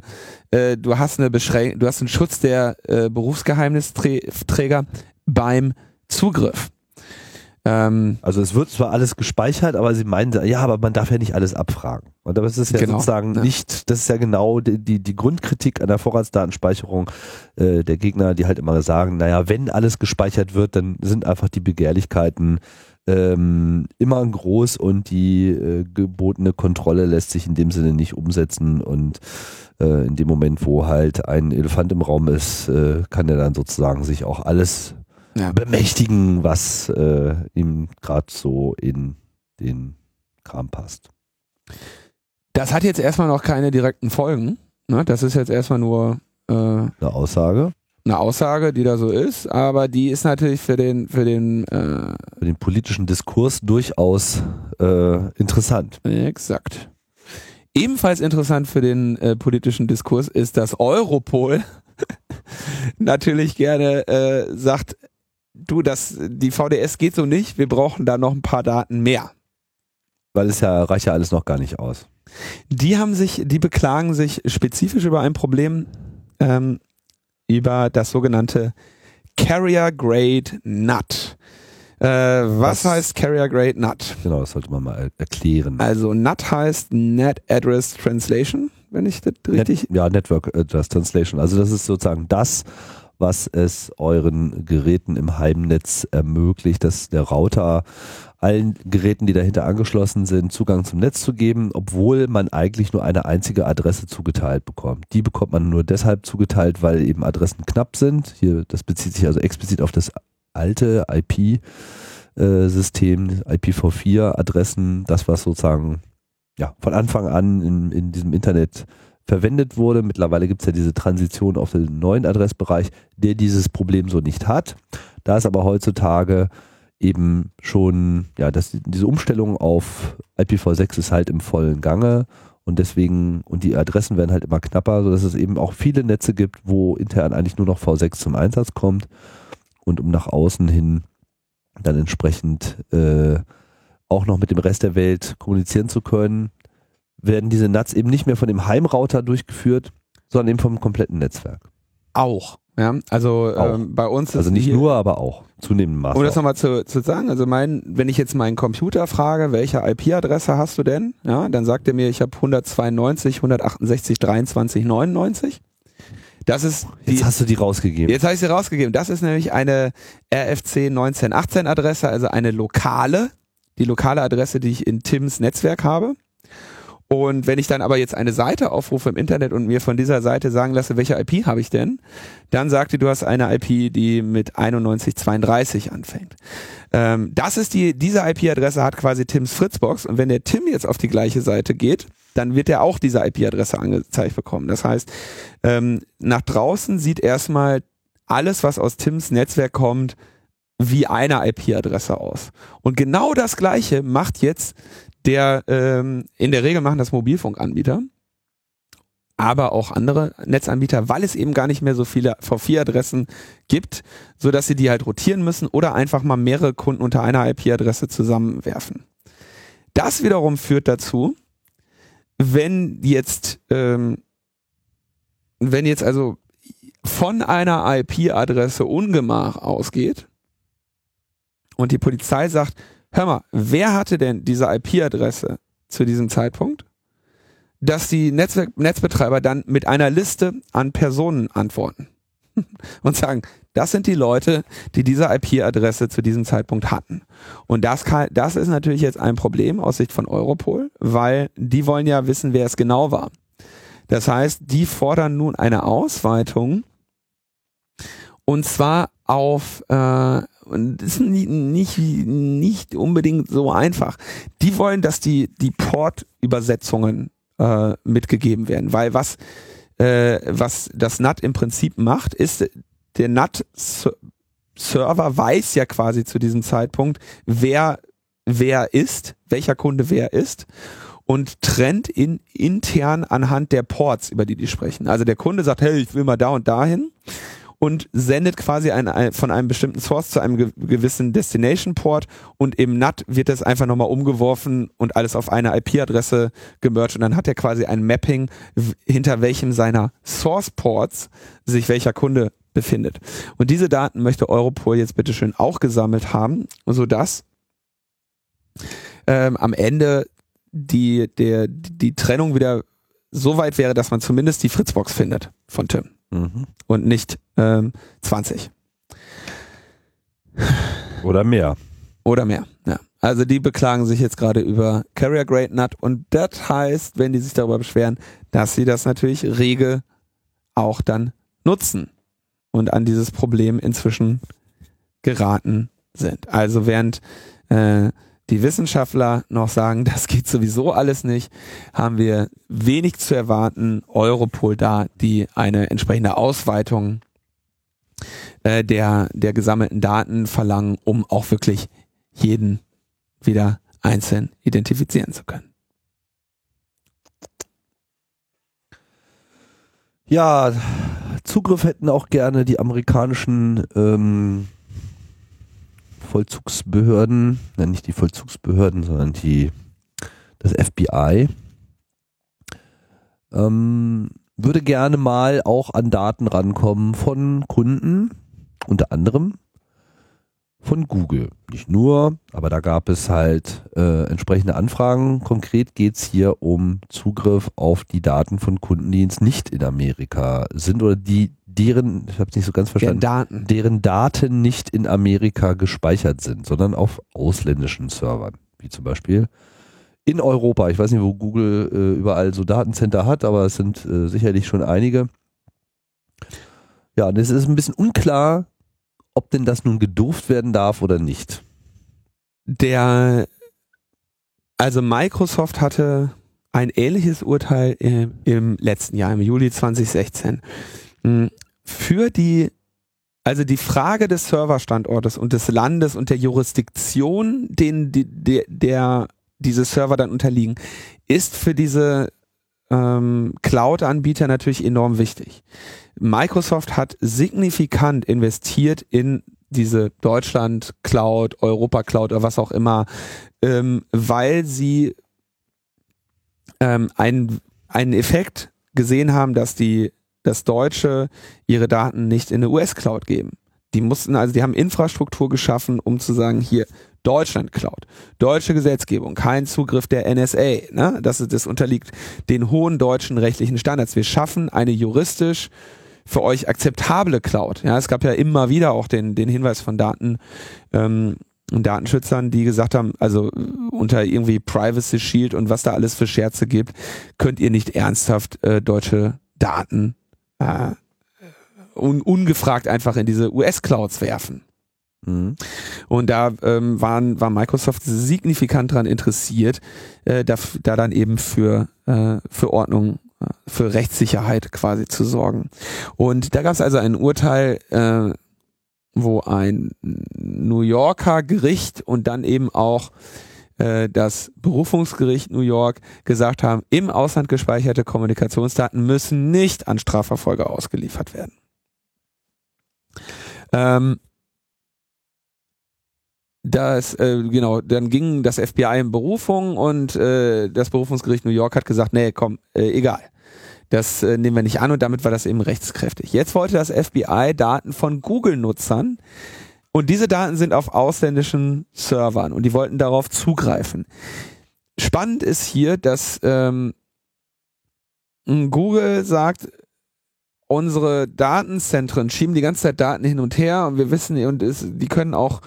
[SPEAKER 2] äh, du hast eine Beschränk du hast einen Schutz der äh, Berufsgeheimnisträger beim Zugriff. Ähm,
[SPEAKER 1] Also es wird zwar alles gespeichert, aber sie meinen, ja, aber man darf ja nicht alles abfragen. Und das ist ja
[SPEAKER 2] Genau,
[SPEAKER 1] sozusagen
[SPEAKER 2] ja.
[SPEAKER 1] nicht, das ist ja genau die, die, die Grundkritik an der Vorratsdatenspeicherung äh, der Gegner, die halt immer sagen, naja, wenn alles gespeichert wird, dann sind einfach die Begehrlichkeiten ähm, immer groß und die äh, gebotene Kontrolle lässt sich in dem Sinne nicht umsetzen und äh, in dem Moment, wo halt ein Elefant im Raum ist, äh, kann er dann sozusagen sich auch alles
[SPEAKER 2] ja.
[SPEAKER 1] bemächtigen, was äh, ihm gerade so in den Kram passt.
[SPEAKER 2] Das hat jetzt erstmal noch keine direkten Folgen. Ne? Das ist jetzt erstmal nur äh,
[SPEAKER 1] Eine Aussage
[SPEAKER 2] eine Aussage, die da so ist, aber die ist natürlich für den, für den äh,
[SPEAKER 1] für den politischen Diskurs durchaus äh, interessant.
[SPEAKER 2] exakt. Ebenfalls interessant für den äh, politischen Diskurs ist, dass Europol <laughs> natürlich gerne äh, sagt, du, das, die VDS geht so nicht, wir brauchen da noch ein paar Daten mehr.
[SPEAKER 1] Weil es ja reicht ja alles noch gar nicht aus.
[SPEAKER 2] Die haben sich, die beklagen sich spezifisch über ein Problem, ähm, über das sogenannte Carrier Grade NAT. Äh, was,
[SPEAKER 1] Was-
[SPEAKER 2] heißt Carrier Grade NAT?
[SPEAKER 1] Genau, das sollte man mal er- erklären.
[SPEAKER 2] Also NAT heißt Net Address Translation, wenn ich das richtig.
[SPEAKER 1] Net, ja, Network Address Translation. Also das ist sozusagen das, was es euren Geräten im Heimnetz ermöglicht, dass der Router allen Geräten, die dahinter angeschlossen sind, Zugang zum Netz zu geben, obwohl man eigentlich nur eine einzige Adresse zugeteilt bekommt. Die bekommt man nur deshalb zugeteilt, weil eben Adressen knapp sind. Hier, das bezieht sich also explizit auf das alte IP-System, IPv4-Adressen, das was sozusagen ja, von Anfang an in, in diesem Internet verwendet wurde. Mittlerweile gibt es ja diese Transition auf den neuen Adressbereich, der dieses Problem so nicht hat. Da ist aber heutzutage eben schon, ja, das, diese Umstellung auf IPv6 ist halt im vollen Gange und deswegen, und die Adressen werden halt immer knapper, sodass es eben auch viele Netze gibt, wo intern eigentlich nur noch V6 zum Einsatz kommt und um nach außen hin dann entsprechend äh, auch noch mit dem Rest der Welt kommunizieren zu können, werden diese NATs eben nicht mehr von dem Heimrouter durchgeführt, sondern eben vom kompletten Netzwerk.
[SPEAKER 2] Auch. Ja, also. Ähm, bei uns ist
[SPEAKER 1] Also nicht nur, aber auch. Zunehmend Maß.
[SPEAKER 2] Um das nochmal zu, zu sagen, also mein, wenn ich jetzt meinen Computer frage, welche IP-Adresse hast du denn? Ja, dann sagt er mir, ich habe 192, 168, 23, 99. Das ist die,
[SPEAKER 1] Jetzt hast du die rausgegeben.
[SPEAKER 2] Jetzt habe ich sie rausgegeben. Das ist nämlich eine RFC 1918 Adresse, also eine lokale, die lokale Adresse, die ich in Tims Netzwerk habe. Und wenn ich dann aber jetzt eine Seite aufrufe im Internet und mir von dieser Seite sagen lasse, welche IP habe ich denn, dann sagt die, du hast eine IP, die mit 9132 anfängt. Ähm, das ist die, diese IP-Adresse hat quasi Tims Fritzbox und wenn der Tim jetzt auf die gleiche Seite geht, dann wird er auch diese IP-Adresse angezeigt bekommen. Das heißt, ähm, nach draußen sieht erstmal alles, was aus Tims Netzwerk kommt, wie eine IP-Adresse aus. Und genau das gleiche macht jetzt der, ähm, in der Regel machen das Mobilfunkanbieter, aber auch andere Netzanbieter, weil es eben gar nicht mehr so viele V4-Adressen gibt, so dass sie die halt rotieren müssen oder einfach mal mehrere Kunden unter einer IP-Adresse zusammenwerfen. Das wiederum führt dazu, wenn jetzt, ähm, wenn jetzt also von einer IP-Adresse Ungemach ausgeht und die Polizei sagt, hör mal, wer hatte denn diese IP-Adresse zu diesem Zeitpunkt? Dass die Netzwerk Netzbetreiber dann mit einer Liste an Personen antworten <laughs> und sagen, das sind die Leute, die diese IP-Adresse zu diesem Zeitpunkt hatten. Und das, kann, das ist natürlich jetzt ein Problem aus Sicht von Europol, weil die wollen ja wissen, wer es genau war. Das heißt, die fordern nun eine Ausweitung und zwar auf äh, und das ist nicht, nicht, unbedingt so einfach. Die wollen, dass die, die Port-Übersetzungen äh, mitgegeben werden, weil was, äh, was das NAT im Prinzip macht, ist, der NAT-Server weiß ja quasi zu diesem Zeitpunkt, wer wer ist, welcher Kunde wer ist und trennt in intern anhand der Ports, über die die sprechen. Also der Kunde sagt, hey, ich will mal da und dahin und sendet quasi ein, ein, von einem bestimmten Source zu einem ge gewissen Destination Port und im NAT wird das einfach nochmal umgeworfen und alles auf eine IP-Adresse gemerged und dann hat er quasi ein Mapping, hinter welchem seiner Source Ports sich welcher Kunde befindet. Und diese Daten möchte Europol jetzt bitteschön auch gesammelt haben, sodass ähm, am Ende die, der, die Trennung wieder so weit wäre, dass man zumindest die Fritzbox findet von Tim mhm. und nicht ähm, 20.
[SPEAKER 1] Oder mehr.
[SPEAKER 2] Oder mehr, ja. Also die beklagen sich jetzt gerade über Carrier Grade Nut und das heißt, wenn die sich darüber beschweren, dass sie das natürlich rege auch dann nutzen und an dieses Problem inzwischen geraten sind. Also während äh, die Wissenschaftler noch sagen, <laughs> das geht sowieso alles nicht, haben wir wenig zu erwarten. Europol da, die eine entsprechende Ausweitung äh, der, der gesammelten Daten verlangen, um auch wirklich jeden wieder einzeln identifizieren zu können.
[SPEAKER 1] Ja, Zugriff hätten auch gerne die amerikanischen ähm, Vollzugsbehörden, nein, nicht die Vollzugsbehörden, sondern die, das FBI, ähm, würde gerne mal auch an Daten rankommen von Kunden, unter anderem von Google. Nicht nur, aber da gab es halt äh, entsprechende Anfragen. Konkret geht es hier um Zugriff auf die Daten von Kunden, die jetzt nicht in Amerika sind oder die deren, ich habe es nicht so ganz verstanden,
[SPEAKER 2] deren Daten.
[SPEAKER 1] deren Daten nicht in Amerika gespeichert sind, sondern auf ausländischen Servern, wie zum Beispiel in Europa. Ich weiß nicht, wo Google äh, überall so Datencenter hat, aber es sind äh, sicherlich schon einige. Ja, und es ist ein bisschen unklar, ob denn das nun gedurft werden darf oder nicht.
[SPEAKER 2] Der, also Microsoft hatte ein ähnliches Urteil im, im letzten Jahr, im Juli 2016 für die, also die Frage des Serverstandortes und des Landes und der Jurisdiktion, denen die, der, der diese Server dann unterliegen, ist für diese ähm, Cloud-Anbieter natürlich enorm wichtig. Microsoft hat signifikant investiert in diese Deutschland Cloud, Europa Cloud oder was auch immer, ähm, weil sie ähm, einen, einen Effekt gesehen haben, dass die dass Deutsche ihre Daten nicht in eine US-Cloud geben. Die mussten also, die haben Infrastruktur geschaffen, um zu sagen, hier Deutschland Cloud, deutsche Gesetzgebung, kein Zugriff der NSA, ne? das, das unterliegt den hohen deutschen rechtlichen Standards. Wir schaffen eine juristisch für euch akzeptable Cloud. Ja, es gab ja immer wieder auch den, den Hinweis von Daten, ähm, Datenschützern, die gesagt haben, also unter irgendwie Privacy Shield und was da alles für Scherze gibt, könnt ihr nicht ernsthaft äh, deutsche Daten äh, un ungefragt einfach in diese US-Clouds werfen. Mhm. Und da ähm, waren, war Microsoft signifikant daran interessiert, äh, da, da dann eben für, äh, für Ordnung, äh, für Rechtssicherheit quasi zu sorgen. Und da gab es also ein Urteil, äh, wo ein New Yorker Gericht und dann eben auch äh, das Berufungsgericht New York gesagt haben, im Ausland gespeicherte Kommunikationsdaten müssen nicht an Strafverfolger ausgeliefert werden. Ähm, das äh, genau, dann ging das FBI in Berufung und äh, das Berufungsgericht New York hat gesagt, nee, komm, äh, egal. Das äh, nehmen wir nicht an und damit war das eben rechtskräftig. Jetzt wollte das FBI Daten von Google-Nutzern und diese Daten sind auf ausländischen Servern und die wollten darauf zugreifen. Spannend ist hier, dass ähm, Google sagt, unsere Datenzentren schieben die ganze Zeit Daten hin und her und wir wissen, und es, die können auch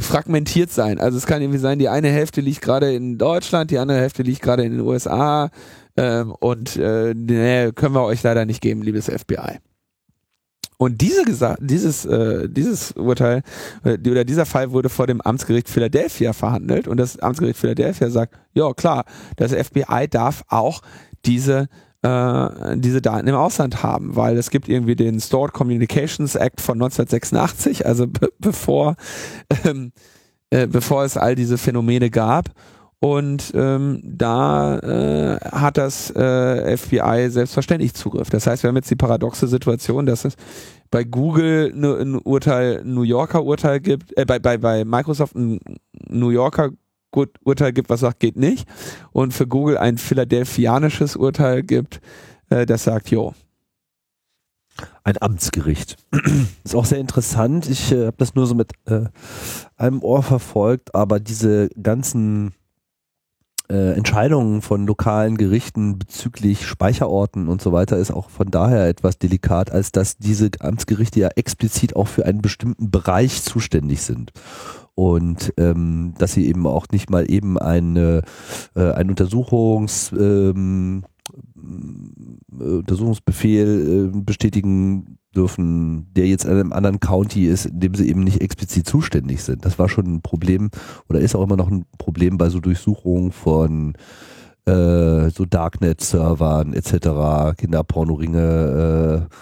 [SPEAKER 2] fragmentiert sein. Also es kann irgendwie sein, die eine Hälfte liegt gerade in Deutschland, die andere Hälfte liegt gerade in den USA ähm, und äh, nee, können wir euch leider nicht geben, liebes FBI. Und diese dieses, äh, dieses Urteil äh, oder dieser Fall wurde vor dem Amtsgericht Philadelphia verhandelt und das Amtsgericht Philadelphia sagt, ja klar, das FBI darf auch diese äh, diese Daten im Ausland haben, weil es gibt irgendwie den Stored Communications Act von 1986, also bevor ähm, äh, bevor es all diese Phänomene gab. Und ähm, da äh, hat das äh, FBI selbstverständlich Zugriff. Das heißt, wir haben jetzt die paradoxe Situation, dass es bei Google ne, ein Urteil, ein New Yorker Urteil gibt, äh, bei, bei, bei Microsoft ein New Yorker Urteil gibt, was sagt, geht nicht. Und für Google ein philadelphianisches Urteil gibt, äh, das sagt, jo.
[SPEAKER 1] Ein Amtsgericht. <clears throat> Ist auch sehr interessant. Ich äh, habe das nur so mit äh, einem Ohr verfolgt, aber diese ganzen äh, Entscheidungen von lokalen Gerichten bezüglich Speicherorten und so weiter ist auch von daher etwas delikat, als dass diese Amtsgerichte ja explizit auch für einen bestimmten Bereich zuständig sind. Und ähm, dass sie eben auch nicht mal eben eine, äh, ein Untersuchungs, ähm, äh, Untersuchungsbefehl äh, bestätigen dürfen, der jetzt in einem anderen County ist, in dem sie eben nicht explizit zuständig sind. Das war schon ein Problem oder ist auch immer noch ein Problem bei so Durchsuchungen von äh, so Darknet-Servern etc., Kinderpornoringe, äh,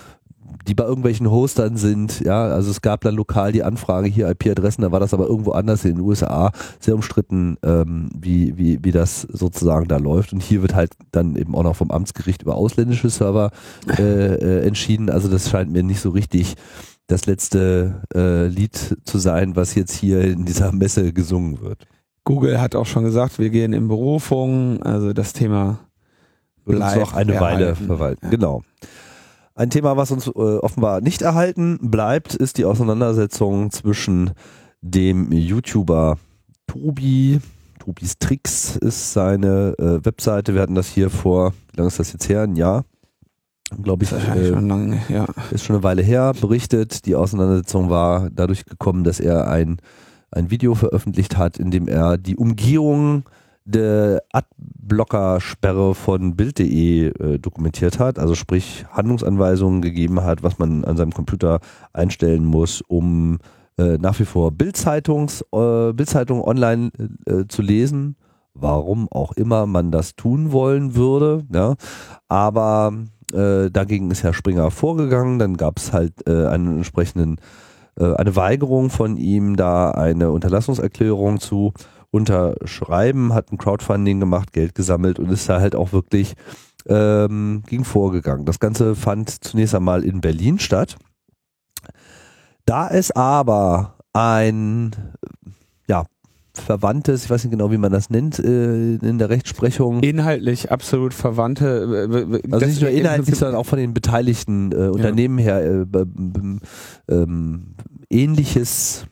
[SPEAKER 1] die bei irgendwelchen Hostern sind, ja, also es gab dann lokal die Anfrage hier IP-Adressen, da war das aber irgendwo anders in den USA sehr umstritten, ähm, wie, wie, wie das sozusagen da läuft. Und hier wird halt dann eben auch noch vom Amtsgericht über ausländische Server <laughs> äh, äh, entschieden. Also das scheint mir nicht so richtig das letzte äh, Lied zu sein, was jetzt hier in dieser <laughs> Messe gesungen wird.
[SPEAKER 2] Google hat auch schon gesagt, wir gehen in Berufung, also das Thema
[SPEAKER 1] bleibt uns noch eine Weile verwalten. Ja. Genau. Ein Thema, was uns äh, offenbar nicht erhalten bleibt, ist die Auseinandersetzung zwischen dem YouTuber Tobi. Tobis Tricks ist seine äh, Webseite. Wir hatten das hier vor, wie lange ist das jetzt her? Ein Jahr? Glaube ich. Äh, schon lange, ja. Ist schon eine Weile her, berichtet. Die Auseinandersetzung war dadurch gekommen, dass er ein, ein Video veröffentlicht hat, in dem er die Umgehung der Adblocker-Sperre von Bild.de äh, dokumentiert hat, also sprich Handlungsanweisungen gegeben hat, was man an seinem Computer einstellen muss, um äh, nach wie vor Bildzeitungs äh, Bildzeitung online äh, zu lesen, warum auch immer man das tun wollen würde, ja, aber äh, dagegen ist Herr Springer vorgegangen, dann gab es halt äh, einen entsprechenden äh, eine Weigerung von ihm, da eine Unterlassungserklärung zu unterschreiben, hat ein Crowdfunding gemacht, Geld gesammelt und ist da halt auch wirklich ähm, ging vorgegangen. Das Ganze fand zunächst einmal in Berlin statt. Da es aber ein ja, verwandtes, ich weiß nicht genau, wie man das nennt äh, in der Rechtsprechung.
[SPEAKER 2] Inhaltlich absolut verwandte.
[SPEAKER 1] Äh, also nicht nur inhaltlich, sondern auch von den beteiligten äh, Unternehmen ja. her äh, ähm, ähnliches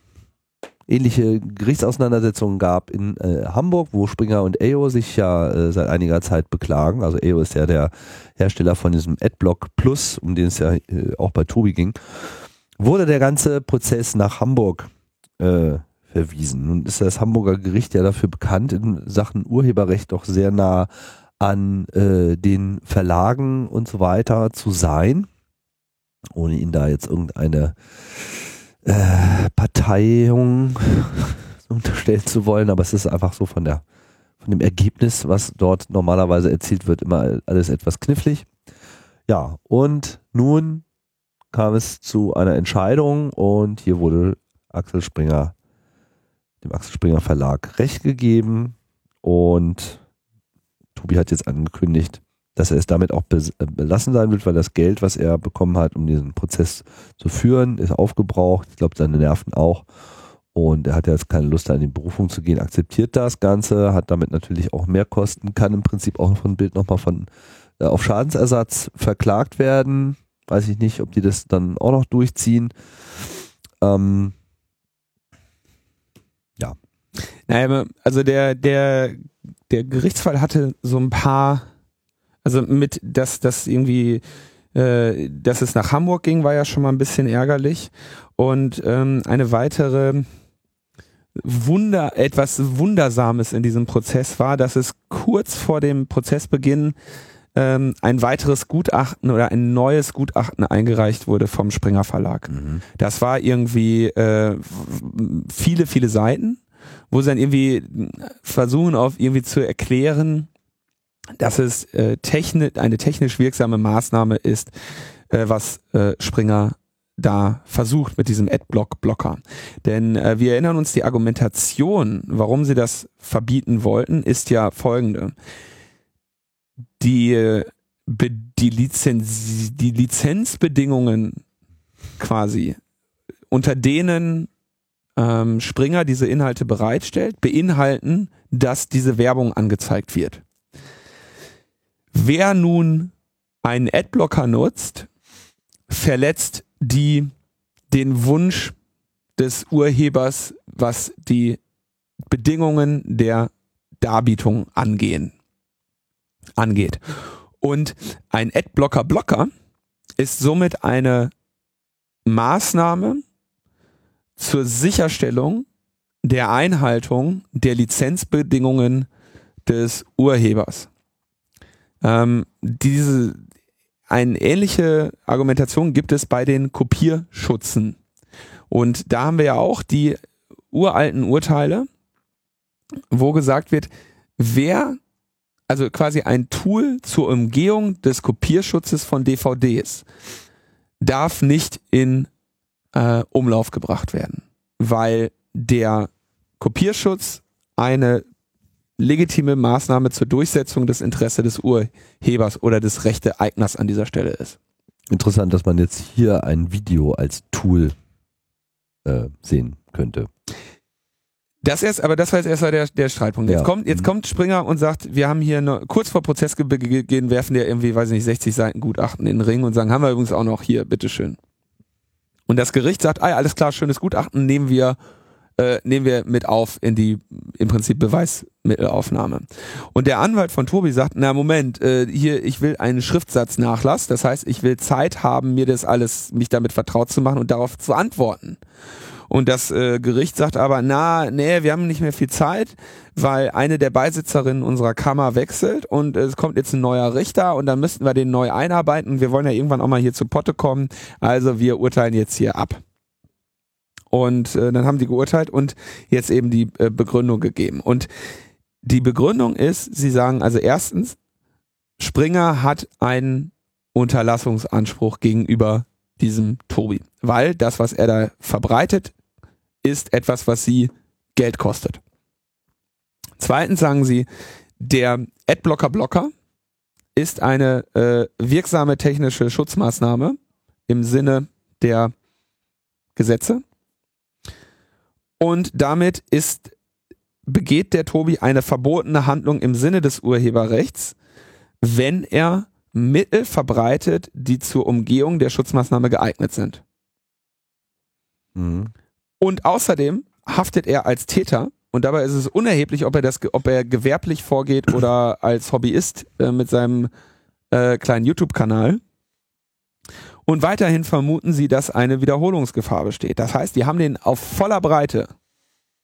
[SPEAKER 1] ähnliche Gerichtsauseinandersetzungen gab in äh, Hamburg, wo Springer und AO sich ja äh, seit einiger Zeit beklagen. Also AO ist ja der Hersteller von diesem Adblock Plus, um den es ja äh, auch bei Tobi ging. Wurde der ganze Prozess nach Hamburg äh, verwiesen. Nun ist das Hamburger Gericht ja dafür bekannt, in Sachen Urheberrecht doch sehr nah an äh, den Verlagen und so weiter zu sein, ohne ihn da jetzt irgendeine äh, Parteiung <laughs> unterstellen zu wollen, aber es ist einfach so von der von dem Ergebnis, was dort normalerweise erzielt wird, immer alles etwas knifflig. Ja, und nun kam es zu einer Entscheidung und hier wurde Axel Springer, dem Axel Springer Verlag Recht gegeben und Tobi hat jetzt angekündigt, dass er es damit auch belassen sein wird, weil das Geld, was er bekommen hat, um diesen Prozess zu führen, ist aufgebraucht. Ich glaube, seine Nerven auch. Und er hat jetzt keine Lust, da in die Berufung zu gehen, akzeptiert das Ganze, hat damit natürlich auch mehr Kosten, kann im Prinzip auch von Bild nochmal von äh, auf Schadensersatz verklagt werden. Weiß ich nicht, ob die das dann auch noch durchziehen. Ähm, ja.
[SPEAKER 2] Naja, also der, der, der Gerichtsfall hatte so ein paar, also mit, dass das irgendwie, äh, dass es nach Hamburg ging, war ja schon mal ein bisschen ärgerlich. Und ähm, eine weitere Wunder, etwas Wundersames in diesem Prozess war, dass es kurz vor dem Prozessbeginn ähm, ein weiteres Gutachten oder ein neues Gutachten eingereicht wurde vom Springer Verlag. Mhm. Das war irgendwie äh, viele, viele Seiten, wo sie dann irgendwie versuchen, auf irgendwie zu erklären, dass es äh, techni eine technisch wirksame Maßnahme ist, äh, was äh, Springer da versucht mit diesem Adblock-Blocker. Denn äh, wir erinnern uns, die Argumentation, warum sie das verbieten wollten, ist ja folgende. Die, die, Lizenz, die Lizenzbedingungen quasi, unter denen ähm, Springer diese Inhalte bereitstellt, beinhalten, dass diese Werbung angezeigt wird. Wer nun einen Adblocker nutzt, verletzt die den Wunsch des Urhebers, was die Bedingungen der Darbietung angehen, angeht. Und ein Adblocker-Blocker ist somit eine Maßnahme zur Sicherstellung der Einhaltung der Lizenzbedingungen des Urhebers. Ähm, diese, eine ähnliche Argumentation gibt es bei den Kopierschutzen. Und da haben wir ja auch die uralten Urteile, wo gesagt wird, wer, also quasi ein Tool zur Umgehung des Kopierschutzes von DVDs, darf nicht in äh, Umlauf gebracht werden, weil der Kopierschutz eine legitime Maßnahme zur Durchsetzung des Interesses des Urhebers oder des Rechteeigners an dieser Stelle ist.
[SPEAKER 1] Interessant, dass man jetzt hier ein Video als Tool äh, sehen könnte.
[SPEAKER 2] Das erst, aber das war jetzt erst der, der Streitpunkt. Jetzt, ja. kommt, jetzt mhm. kommt Springer und sagt, wir haben hier noch, kurz vor Prozessbeginn werfen der irgendwie, weiß ich nicht, 60 Seiten Gutachten in den Ring und sagen, haben wir übrigens auch noch hier, bitteschön. Und das Gericht sagt, ah, alles klar, schönes Gutachten, nehmen wir äh, nehmen wir mit auf in die im Prinzip Beweismittelaufnahme. Und der Anwalt von Tobi sagt, na Moment, äh, hier, ich will einen Schriftsatznachlass, das heißt, ich will Zeit haben, mir das alles, mich damit vertraut zu machen und darauf zu antworten. Und das äh, Gericht sagt aber, na, nee, wir haben nicht mehr viel Zeit, weil eine der Beisitzerinnen unserer Kammer wechselt und es kommt jetzt ein neuer Richter und dann müssten wir den neu einarbeiten wir wollen ja irgendwann auch mal hier zu Potte kommen. Also wir urteilen jetzt hier ab. Und äh, dann haben die geurteilt und jetzt eben die äh, Begründung gegeben. Und die Begründung ist, sie sagen also erstens, Springer hat einen Unterlassungsanspruch gegenüber diesem Tobi, weil das, was er da verbreitet, ist etwas, was sie Geld kostet. Zweitens sagen sie, der Adblocker-Blocker ist eine äh, wirksame technische Schutzmaßnahme im Sinne der Gesetze und damit ist, begeht der Tobi eine verbotene Handlung im Sinne des Urheberrechts, wenn er Mittel verbreitet, die zur Umgehung der Schutzmaßnahme geeignet sind. Mhm. Und außerdem haftet er als Täter und dabei ist es unerheblich, ob er das, ob er gewerblich vorgeht oder als Hobbyist äh, mit seinem äh, kleinen YouTube-Kanal. Und weiterhin vermuten sie, dass eine Wiederholungsgefahr besteht. Das heißt, die haben den auf voller Breite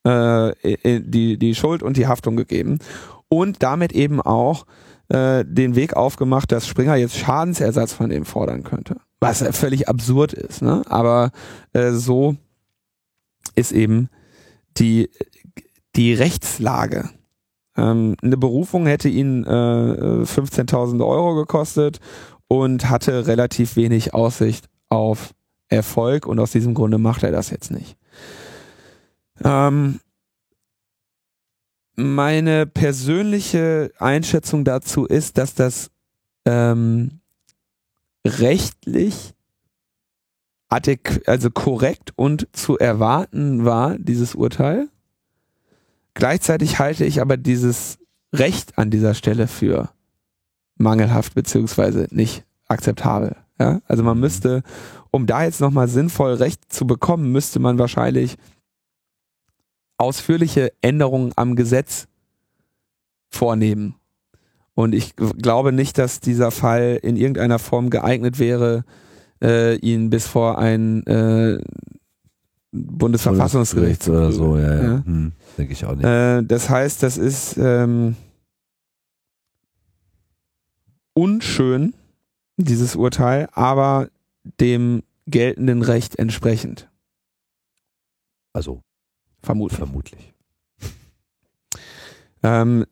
[SPEAKER 2] äh, die, die Schuld und die Haftung gegeben und damit eben auch äh, den Weg aufgemacht, dass Springer jetzt Schadensersatz von ihm fordern könnte. Was völlig absurd ist, ne? Aber äh, so ist eben die, die Rechtslage. Ähm, eine Berufung hätte ihn äh, 15.000 Euro gekostet und hatte relativ wenig Aussicht auf Erfolg und aus diesem Grunde macht er das jetzt nicht. Ähm, meine persönliche Einschätzung dazu ist, dass das ähm, rechtlich also korrekt und zu erwarten war, dieses Urteil. Gleichzeitig halte ich aber dieses Recht an dieser Stelle für mangelhaft beziehungsweise nicht akzeptabel. Ja? Also man mhm. müsste, um da jetzt nochmal sinnvoll Recht zu bekommen, müsste man wahrscheinlich ausführliche Änderungen am Gesetz vornehmen. Und ich glaube nicht, dass dieser Fall in irgendeiner Form geeignet wäre, äh, ihn bis vor ein äh, Bundesverfassungsgericht
[SPEAKER 1] oder so, ja, ja. ja. Hm, denke ich auch nicht.
[SPEAKER 2] Äh, das heißt, das ist ähm, unschön, dieses Urteil, aber dem geltenden Recht entsprechend.
[SPEAKER 1] Also
[SPEAKER 2] vermutlich.
[SPEAKER 1] Vermutlich.
[SPEAKER 2] Ähm,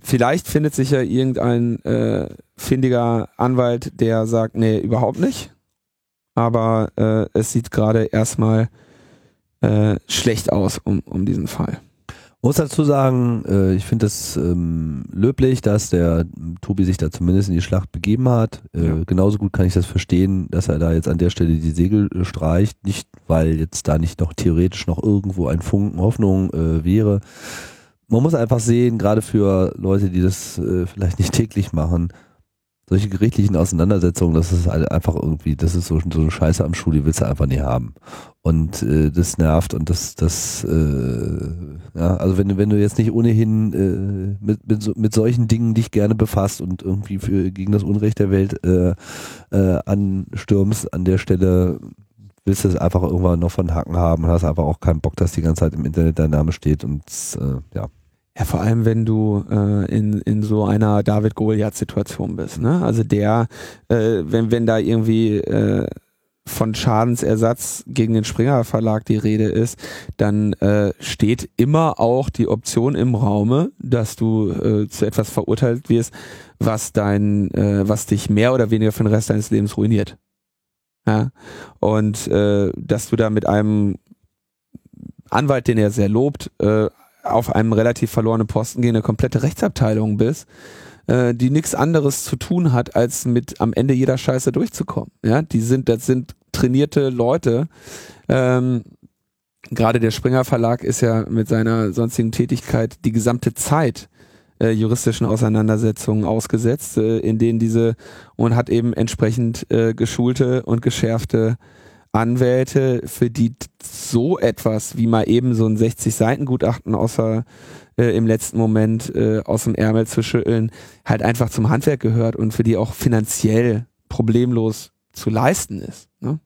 [SPEAKER 2] vielleicht findet sich ja irgendein äh, findiger Anwalt, der sagt, nee, überhaupt nicht. Aber äh, es sieht gerade erstmal äh, schlecht aus um, um diesen Fall
[SPEAKER 1] muss dazu sagen, äh, ich finde es ähm, löblich, dass der Tobi sich da zumindest in die Schlacht begeben hat. Äh, ja. Genauso gut kann ich das verstehen, dass er da jetzt an der Stelle die Segel äh, streicht. Nicht, weil jetzt da nicht noch theoretisch noch irgendwo ein Funken Hoffnung äh, wäre. Man muss einfach sehen, gerade für Leute, die das äh, vielleicht nicht täglich machen, solche gerichtlichen Auseinandersetzungen, das ist halt einfach irgendwie, das ist so, so eine Scheiße am Schuh, die willst du einfach nie haben. Und äh, das nervt und das, das, äh, ja, also wenn du, wenn du jetzt nicht ohnehin äh, mit, mit, mit solchen Dingen dich gerne befasst und irgendwie für gegen das Unrecht der Welt äh, äh, anstürmst an der Stelle, willst du es einfach irgendwann noch von Hacken haben und hast einfach auch keinen Bock, dass die ganze Zeit im Internet dein Name steht und äh, ja.
[SPEAKER 2] Ja, vor allem, wenn du äh, in, in so einer David-Goliath-Situation bist. Ne? Also der, äh, wenn, wenn da irgendwie äh, von Schadensersatz gegen den Springer Verlag die Rede ist, dann äh, steht immer auch die Option im Raume, dass du äh, zu etwas verurteilt wirst, was dein, äh, was dich mehr oder weniger für den Rest deines Lebens ruiniert. Ja? Und äh, dass du da mit einem Anwalt, den er sehr lobt, äh, auf einem relativ verlorenen Posten gehen, eine komplette Rechtsabteilung bist, äh, die nichts anderes zu tun hat, als mit am Ende jeder Scheiße durchzukommen. Ja, die sind, das sind trainierte Leute. Ähm, Gerade der Springer Verlag ist ja mit seiner sonstigen Tätigkeit die gesamte Zeit äh, juristischen Auseinandersetzungen ausgesetzt, äh, in denen diese und hat eben entsprechend äh, geschulte und geschärfte Anwälte, für die so etwas wie mal eben so ein 60-Seiten-Gutachten außer äh, im letzten Moment äh, aus dem Ärmel zu schütteln, halt einfach zum Handwerk gehört und für die auch finanziell problemlos zu leisten ist. Ne?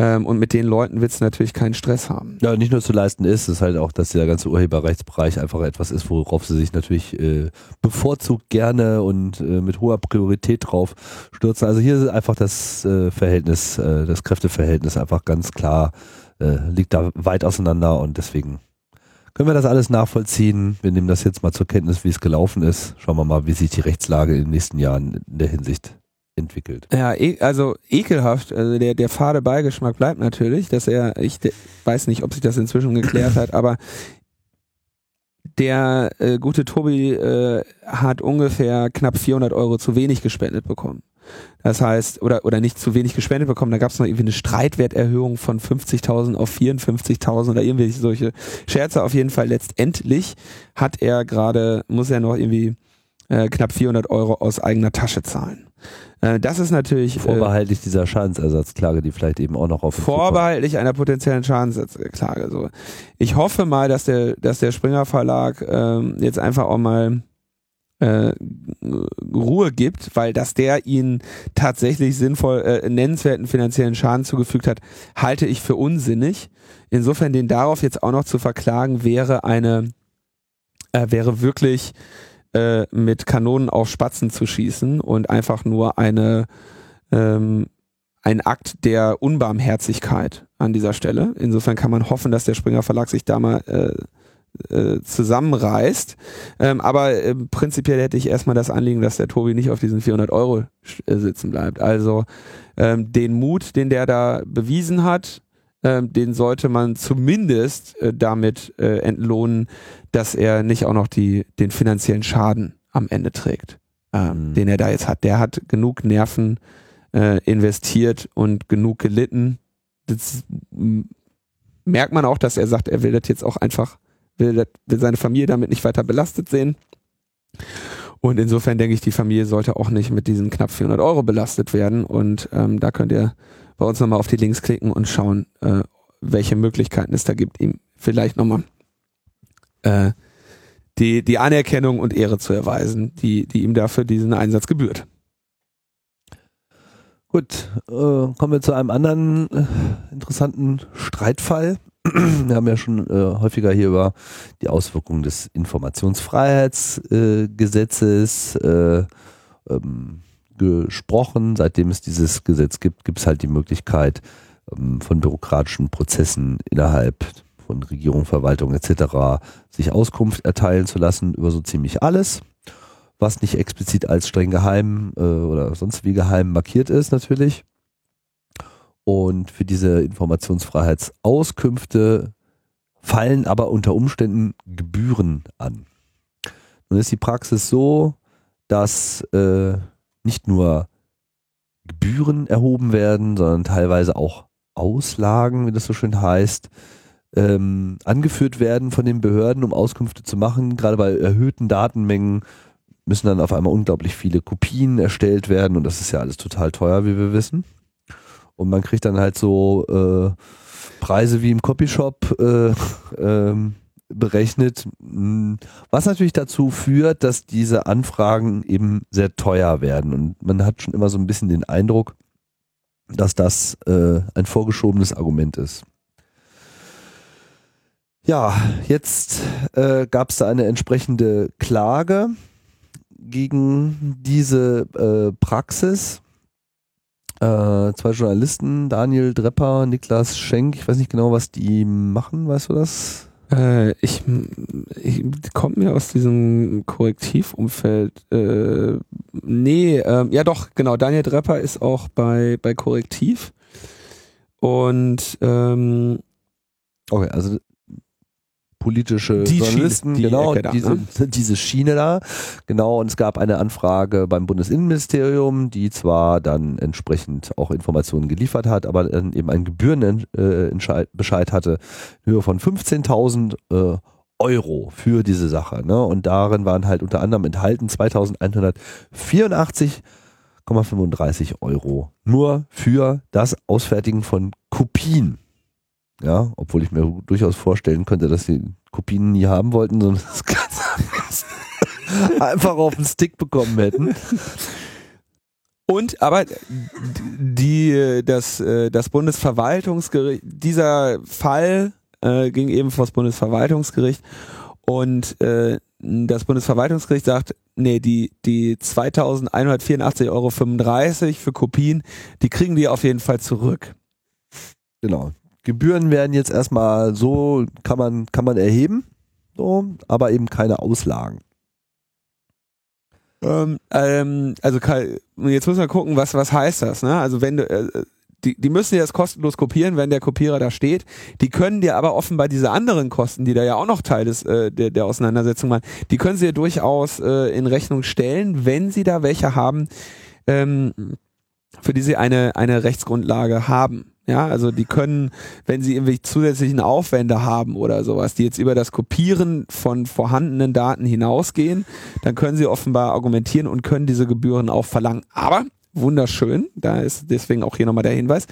[SPEAKER 2] Ähm, und mit den Leuten wird es natürlich keinen Stress haben.
[SPEAKER 1] Ja, nicht nur zu leisten ist, es ist halt auch, dass der ganze Urheberrechtsbereich einfach etwas ist, worauf sie sich natürlich äh, bevorzugt gerne und äh, mit hoher Priorität drauf stürzen. Also hier ist einfach das äh, Verhältnis, äh, das Kräfteverhältnis einfach ganz klar, äh, liegt da weit auseinander und deswegen können wir das alles nachvollziehen. Wir nehmen das jetzt mal zur Kenntnis, wie es gelaufen ist. Schauen wir mal, wie sich die Rechtslage in den nächsten Jahren in der Hinsicht entwickelt.
[SPEAKER 2] Ja, e also ekelhaft. Also der, der fade Beigeschmack bleibt natürlich, dass er, ich weiß nicht, ob sich das inzwischen geklärt hat, aber der äh, gute Tobi äh, hat ungefähr knapp 400 Euro zu wenig gespendet bekommen. Das heißt, oder, oder nicht zu wenig gespendet bekommen, da gab es noch irgendwie eine Streitwerterhöhung von 50.000 auf 54.000 oder irgendwie solche Scherze. Auf jeden Fall letztendlich hat er gerade, muss er noch irgendwie äh, knapp 400 Euro aus eigener Tasche zahlen. Äh, das ist natürlich
[SPEAKER 1] äh, vorbehaltlich dieser Schadensersatzklage, die vielleicht eben auch noch auf
[SPEAKER 2] vorbehaltlich einer potenziellen Schadensersatzklage. So, ich hoffe mal, dass der, dass der Springer Verlag ähm, jetzt einfach auch mal äh, Ruhe gibt, weil dass der ihnen tatsächlich sinnvoll äh, nennenswerten finanziellen Schaden zugefügt hat, halte ich für unsinnig. Insofern den darauf jetzt auch noch zu verklagen wäre eine äh, wäre wirklich äh, mit Kanonen auf Spatzen zu schießen und einfach nur eine ähm, ein Akt der Unbarmherzigkeit an dieser Stelle. Insofern kann man hoffen, dass der Springer Verlag sich da mal äh, äh, zusammenreißt. Ähm, aber äh, prinzipiell hätte ich erstmal das Anliegen, dass der Tobi nicht auf diesen 400 Euro äh, sitzen bleibt. Also ähm, den Mut, den der da bewiesen hat, ähm, den sollte man zumindest äh, damit äh, entlohnen, dass er nicht auch noch die, den finanziellen Schaden am Ende trägt, ähm, mhm. den er da jetzt hat. Der hat genug Nerven äh, investiert und genug gelitten. Das merkt man auch, dass er sagt, er will das jetzt auch einfach will, will seine Familie damit nicht weiter belastet sehen. Und insofern denke ich, die Familie sollte auch nicht mit diesen knapp 400 Euro belastet werden. Und ähm, da könnt ihr bei uns nochmal auf die Links klicken und schauen, äh, welche Möglichkeiten es da gibt, ihm vielleicht nochmal äh, die, die Anerkennung und Ehre zu erweisen, die, die ihm dafür diesen Einsatz gebührt.
[SPEAKER 1] Gut, äh, kommen wir zu einem anderen äh, interessanten Streitfall. <clears throat> wir haben ja schon äh, häufiger hier über die Auswirkungen des Informationsfreiheitsgesetzes äh, ähm, gesprochen. Seitdem es dieses Gesetz gibt, gibt es halt die Möglichkeit ähm, von bürokratischen Prozessen innerhalb von Regierung, Verwaltung etc. sich Auskunft erteilen zu lassen über so ziemlich alles, was nicht explizit als streng geheim äh, oder sonst wie geheim markiert ist natürlich. Und für diese Informationsfreiheitsauskünfte fallen aber unter Umständen Gebühren an. Nun ist die Praxis so, dass äh, nicht nur Gebühren erhoben werden, sondern teilweise auch Auslagen, wie das so schön heißt, ähm, angeführt werden von den Behörden, um Auskünfte zu machen. Gerade bei erhöhten Datenmengen müssen dann auf einmal unglaublich viele Kopien erstellt werden und das ist ja alles total teuer, wie wir wissen. Und man kriegt dann halt so äh, Preise wie im Copyshop äh, <laughs> ähm, berechnet, was natürlich dazu führt, dass diese Anfragen eben sehr teuer werden. Und man hat schon immer so ein bisschen den Eindruck, dass das äh, ein vorgeschobenes Argument ist. Ja, jetzt äh, gab es da eine entsprechende Klage gegen diese äh, Praxis äh, zwei Journalisten, Daniel Drepper, Niklas Schenk, ich weiß nicht genau, was die machen, weißt du das?
[SPEAKER 2] Äh, ich, ich kommt mir aus diesem Korrektivumfeld. Äh, nee, äh, ja doch, genau. Daniel Drepper ist auch bei, bei Korrektiv. Und ähm,
[SPEAKER 1] Okay, also politische die Journalisten, Schiene, die genau, Ecke diese, da, ne? diese Schiene da, genau, und es gab eine Anfrage beim Bundesinnenministerium, die zwar dann entsprechend auch Informationen geliefert hat, aber dann eben einen Gebührenbescheid äh, hatte, in Höhe von 15.000 äh, Euro für diese Sache, ne, und darin waren halt unter anderem enthalten 2.184,35 Euro nur für das Ausfertigen von Kopien ja, obwohl ich mir durchaus vorstellen könnte, dass die Kopien nie haben wollten, sondern <laughs> das Ganze <laughs> einfach auf den Stick bekommen hätten.
[SPEAKER 2] Und aber die das das Bundesverwaltungsgericht dieser Fall äh, ging eben vor das Bundesverwaltungsgericht und äh, das Bundesverwaltungsgericht sagt, nee, die die 2.184,35 Euro für Kopien, die kriegen die auf jeden Fall zurück.
[SPEAKER 1] Genau. Gebühren werden jetzt erstmal so, kann man, kann man erheben, so, aber eben keine Auslagen.
[SPEAKER 2] Ähm, ähm, also jetzt müssen wir gucken, was, was heißt das, ne? Also wenn du, äh, die, die müssen dir das kostenlos kopieren, wenn der Kopierer da steht. Die können dir aber offenbar diese anderen Kosten, die da ja auch noch Teil des, äh, der, der Auseinandersetzung waren, die können sie dir durchaus äh, in Rechnung stellen, wenn sie da welche haben, ähm, für die sie eine, eine Rechtsgrundlage haben. Ja, also die können, wenn sie irgendwie zusätzlichen Aufwände haben oder sowas, die jetzt über das Kopieren von vorhandenen Daten hinausgehen, dann können sie offenbar argumentieren und können diese Gebühren auch verlangen. Aber wunderschön, da ist deswegen auch hier nochmal der Hinweis,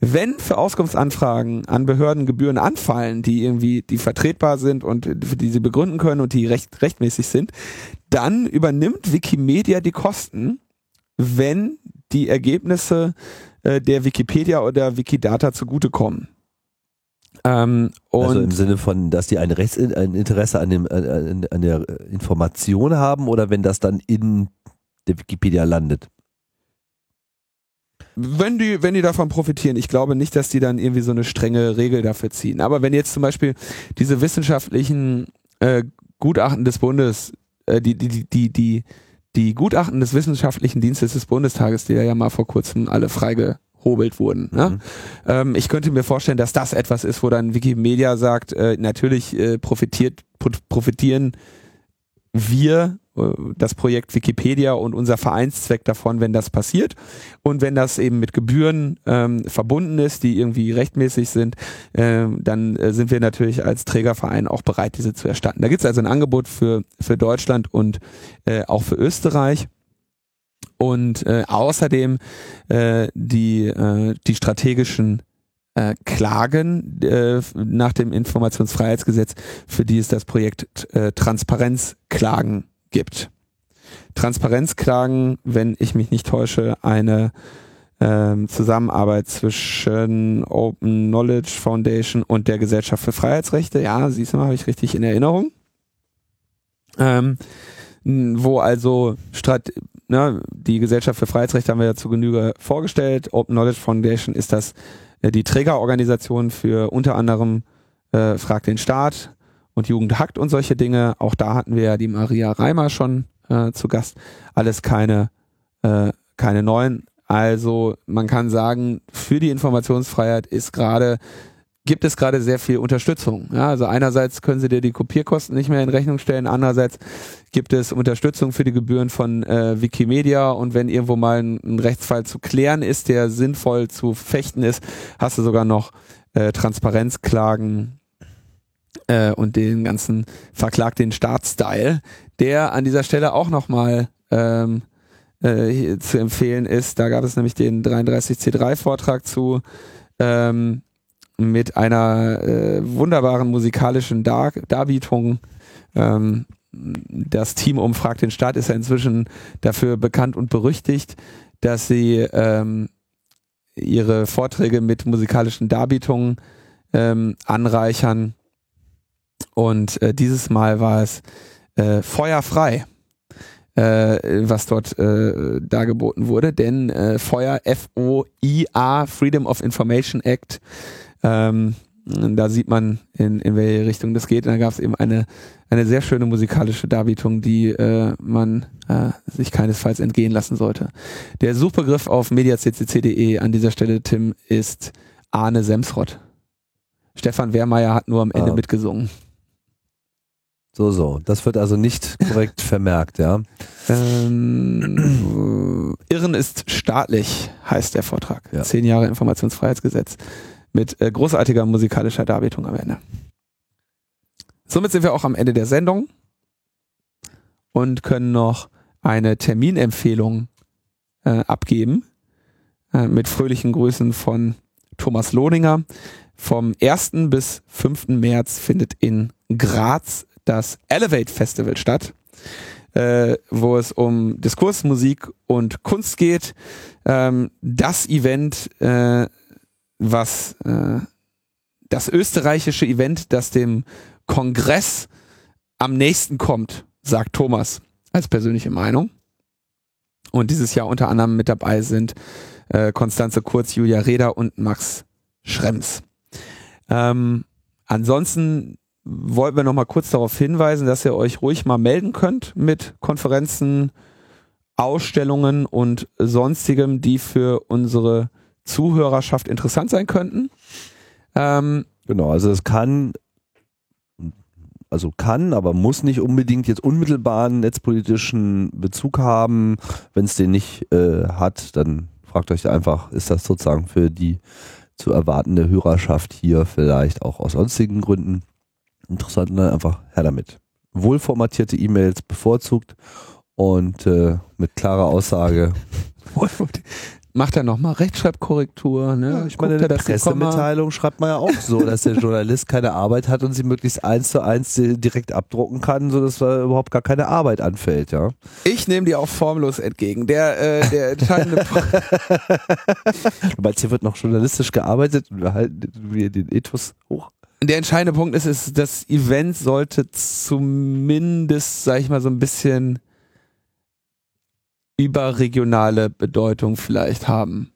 [SPEAKER 2] wenn für Auskunftsanfragen an Behörden Gebühren anfallen, die irgendwie, die vertretbar sind und die sie begründen können und die recht, rechtmäßig sind, dann übernimmt Wikimedia die Kosten, wenn die Ergebnisse äh, der Wikipedia oder Wikidata zugutekommen.
[SPEAKER 1] Ähm, also im Sinne von, dass die ein, Rechts ein Interesse an, dem, an, an der Information haben oder wenn das dann in der Wikipedia landet?
[SPEAKER 2] Wenn die, wenn die davon profitieren, ich glaube nicht, dass die dann irgendwie so eine strenge Regel dafür ziehen. Aber wenn jetzt zum Beispiel diese wissenschaftlichen äh, Gutachten des Bundes, äh, die, die, die, die, die Gutachten des wissenschaftlichen Dienstes des Bundestages, die ja mal vor kurzem alle freigehobelt wurden. Ne? Mhm. Ähm, ich könnte mir vorstellen, dass das etwas ist, wo dann Wikimedia sagt, äh, natürlich äh, profitiert, profitieren wir das Projekt Wikipedia und unser Vereinszweck davon, wenn das passiert. Und wenn das eben mit Gebühren ähm, verbunden ist, die irgendwie rechtmäßig sind, äh, dann äh, sind wir natürlich als Trägerverein auch bereit, diese zu erstatten. Da gibt es also ein Angebot für, für Deutschland und äh, auch für Österreich. Und äh, außerdem äh, die, äh, die strategischen äh, Klagen äh, nach dem Informationsfreiheitsgesetz, für die es das Projekt äh, Transparenzklagen gibt. Transparenzklagen, wenn ich mich nicht täusche, eine ähm, Zusammenarbeit zwischen Open Knowledge Foundation und der Gesellschaft für Freiheitsrechte. Ja, siehst du mal, habe ich richtig in Erinnerung. Ähm, wo also Strat ne, die Gesellschaft für Freiheitsrechte haben wir ja zu Genüge vorgestellt. Open Knowledge Foundation ist das äh, die Trägerorganisation für unter anderem äh, Frag den Staat und Jugend hackt und solche Dinge. Auch da hatten wir ja die Maria Reimer schon äh, zu Gast. Alles keine, äh, keine neuen. Also man kann sagen, für die Informationsfreiheit ist gerade gibt es gerade sehr viel Unterstützung. Ja, also einerseits können sie dir die Kopierkosten nicht mehr in Rechnung stellen, andererseits gibt es Unterstützung für die Gebühren von äh, Wikimedia und wenn irgendwo mal ein, ein, Rechtsfall zu klären ist, der sinnvoll zu fechten ist, hast du sogar noch äh, Transparenzklagen äh, und den ganzen Verklag den Staatsstyle, der an dieser Stelle auch nochmal ähm, äh, zu empfehlen ist. Da gab es nämlich den 33C3-Vortrag zu ähm, mit einer äh, wunderbaren musikalischen Dar Darbietung. Ähm, das Team umfragt den Staat ist ja inzwischen dafür bekannt und berüchtigt, dass sie ähm, ihre Vorträge mit musikalischen Darbietungen ähm, anreichern. Und äh, dieses Mal war es äh, feuerfrei, äh, was dort äh, dargeboten wurde, denn äh, Feuer F-O-I-A, Freedom of Information Act, ähm, da sieht man, in, in welche Richtung das geht. Und da gab es eben eine, eine sehr schöne musikalische Darbietung, die äh, man äh, sich keinesfalls entgehen lassen sollte. Der Suchbegriff auf mediaccc.de an dieser Stelle, Tim, ist Arne Semsrott. Stefan Wehrmeier hat nur am Ende ah. mitgesungen.
[SPEAKER 1] So, so. Das wird also nicht <laughs> korrekt vermerkt, ja.
[SPEAKER 2] Ähm, Irren ist staatlich, heißt der Vortrag. Ja. Zehn Jahre Informationsfreiheitsgesetz mit äh, großartiger musikalischer Darbietung am Ende. Somit sind wir auch am Ende der Sendung und können noch eine Terminempfehlung äh, abgeben äh, mit fröhlichen Grüßen von Thomas Lohninger. Vom 1. bis 5. März findet in Graz das Elevate Festival statt, äh, wo es um Diskurs, Musik und Kunst geht. Ähm, das Event äh, was äh, das österreichische Event, das dem Kongress am nächsten kommt, sagt Thomas als persönliche Meinung. Und dieses Jahr unter anderem mit dabei sind äh, Konstanze Kurz, Julia Reda und Max Schrems. Ähm, ansonsten wollten wir noch mal kurz darauf hinweisen, dass ihr euch ruhig mal melden könnt mit Konferenzen, Ausstellungen und sonstigem, die für unsere Zuhörerschaft interessant sein könnten.
[SPEAKER 1] Ähm, genau, also es kann, also kann, aber muss nicht unbedingt jetzt unmittelbaren netzpolitischen Bezug haben. Wenn es den nicht äh, hat, dann fragt euch einfach, ist das sozusagen für die zu erwartende Hörerschaft hier vielleicht auch aus sonstigen Gründen interessant und dann einfach her damit. Wohlformatierte E-Mails bevorzugt und äh, mit klarer Aussage. <laughs>
[SPEAKER 2] macht er nochmal Rechtschreibkorrektur. Ne?
[SPEAKER 1] Ja, ich meine, in der Pressemitteilung schreibt man ja auch so, dass der Journalist keine Arbeit hat und sie möglichst eins zu eins direkt abdrucken kann, sodass da überhaupt gar keine Arbeit anfällt, ja.
[SPEAKER 2] Ich nehme dir auch formlos entgegen. Der, äh, der entscheidende <laughs>
[SPEAKER 1] Du meinst, hier wird noch journalistisch gearbeitet und wir halten den Ethos hoch?
[SPEAKER 2] Der entscheidende Punkt ist, ist, das Event sollte zumindest, sag ich mal, so ein bisschen überregionale Bedeutung vielleicht haben.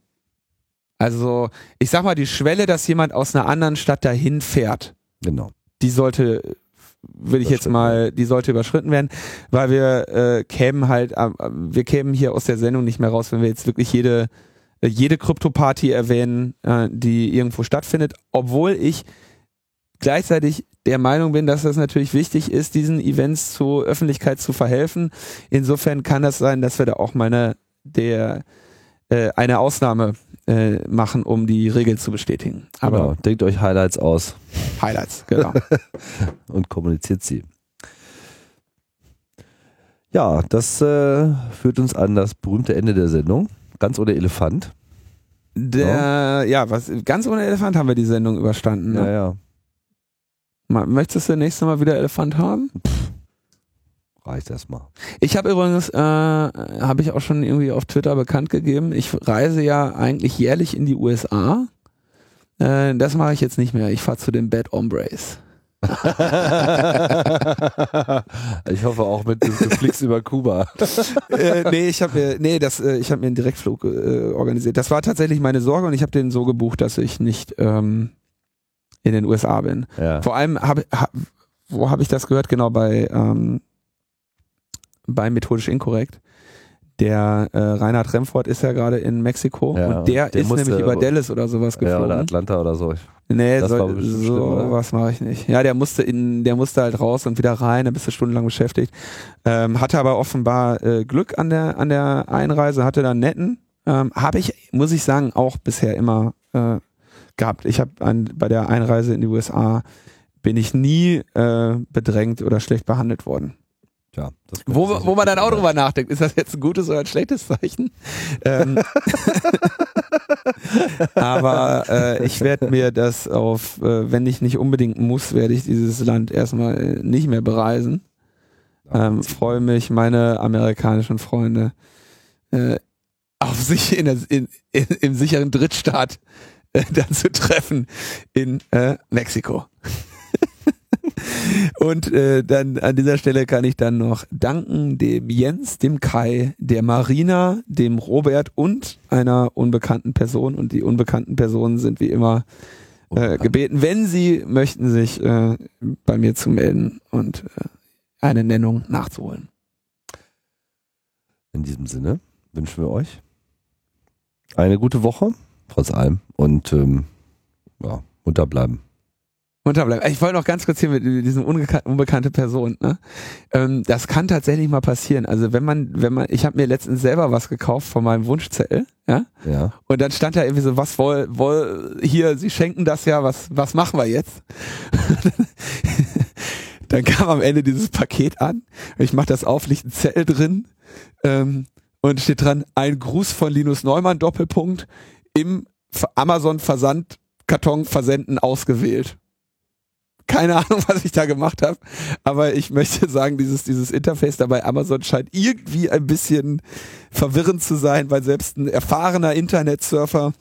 [SPEAKER 2] Also, ich sag mal, die Schwelle, dass jemand aus einer anderen Stadt dahin fährt,
[SPEAKER 1] genau.
[SPEAKER 2] die sollte, will ich jetzt mal, die sollte überschritten werden, weil wir äh, kämen halt, äh, wir kämen hier aus der Sendung nicht mehr raus, wenn wir jetzt wirklich jede, äh, jede Krypto-Party erwähnen, äh, die irgendwo stattfindet, obwohl ich gleichzeitig der Meinung bin, dass es natürlich wichtig ist, diesen Events zur Öffentlichkeit zu verhelfen. Insofern kann das sein, dass wir da auch meine der äh, eine Ausnahme äh, machen, um die Regeln zu bestätigen.
[SPEAKER 1] Aber genau, denkt euch Highlights aus.
[SPEAKER 2] Highlights, genau. <laughs>
[SPEAKER 1] Und kommuniziert sie. Ja, das äh, führt uns an das berühmte Ende der Sendung. Ganz ohne Elefant.
[SPEAKER 2] Der, ja, ja was, ganz ohne Elefant haben wir die Sendung überstanden.
[SPEAKER 1] Ne? Ja, ja.
[SPEAKER 2] Möchtest du nächstes Mal wieder Elefant haben? Pff,
[SPEAKER 1] reicht erstmal.
[SPEAKER 2] Ich habe übrigens, äh, habe ich auch schon irgendwie auf Twitter bekannt gegeben, ich reise ja eigentlich jährlich in die USA. Äh, das mache ich jetzt nicht mehr. Ich fahre zu den Bad Hombres. <laughs>
[SPEAKER 1] ich hoffe auch mit dem Flix über Kuba.
[SPEAKER 2] äh, nee, ich habe mir, nee, das, äh, ich habe mir einen Direktflug äh, organisiert. Das war tatsächlich meine Sorge und ich habe den so gebucht, dass ich nicht ähm, in den USA bin.
[SPEAKER 1] Ja.
[SPEAKER 2] Vor allem habe hab, wo habe ich das gehört? Genau bei ähm, bei methodisch inkorrekt. Der äh, Reinhard Remford ist ja gerade in Mexiko
[SPEAKER 1] ja,
[SPEAKER 2] und der, der ist nämlich über Dallas oder sowas geflogen.
[SPEAKER 1] Ja, oder Atlanta oder so.
[SPEAKER 2] Nee, das so, so was mache ich nicht. Ja, der musste in, der musste halt raus und wieder rein, da bist du stundenlang beschäftigt. Ähm, hatte aber offenbar äh, Glück an der an der Einreise, hatte da netten. Ähm, habe ich, muss ich sagen, auch bisher immer äh, gehabt. Ich habe bei der Einreise in die USA bin ich nie äh, bedrängt oder schlecht behandelt worden.
[SPEAKER 1] Ja,
[SPEAKER 2] wo, wo man dann auch drüber nachdenkt, ist das jetzt ein gutes oder ein schlechtes Zeichen? ähm, <laughs> aber äh, ich werde mir das auf, äh, wenn ich nicht unbedingt muss, werde ich dieses Land erstmal nicht mehr bereisen. Ähm, Freue mich, meine amerikanischen Freunde äh, auf sich in, der, in, in, im sicheren Drittstaat äh, <laughs> dann zu treffen in äh, Mexiko. <laughs> Und äh, dann an dieser Stelle kann ich dann noch danken dem Jens, dem Kai, der Marina, dem Robert und einer unbekannten Person. Und die unbekannten Personen sind wie immer äh, gebeten, wenn sie möchten, sich äh, bei mir zu melden und äh, eine Nennung nachzuholen.
[SPEAKER 1] In diesem Sinne wünschen wir euch eine gute Woche trotz allem. Und ähm, ja, munter bleiben.
[SPEAKER 2] Munter bleiben. Ich wollte noch ganz kurz hier mit diesem unbekannte Person. Ne? Ähm, das kann tatsächlich mal passieren. Also wenn man, wenn man, ich habe mir letztens selber was gekauft von meinem Wunschzettel, ja.
[SPEAKER 1] Ja.
[SPEAKER 2] Und dann stand da irgendwie so, was woll, woll, hier, Sie schenken das ja, was, was machen wir jetzt? <laughs> dann kam am Ende dieses Paket an. Ich mache das auf, liegt ein Zettel drin. Ähm, und steht dran, ein Gruß von Linus Neumann, Doppelpunkt im Amazon-Versandkarton versenden ausgewählt. Keine Ahnung, <laughs> was ich da gemacht habe, aber ich möchte sagen, dieses, dieses Interface da bei Amazon scheint irgendwie ein bisschen verwirrend zu sein, weil selbst ein erfahrener Internetsurfer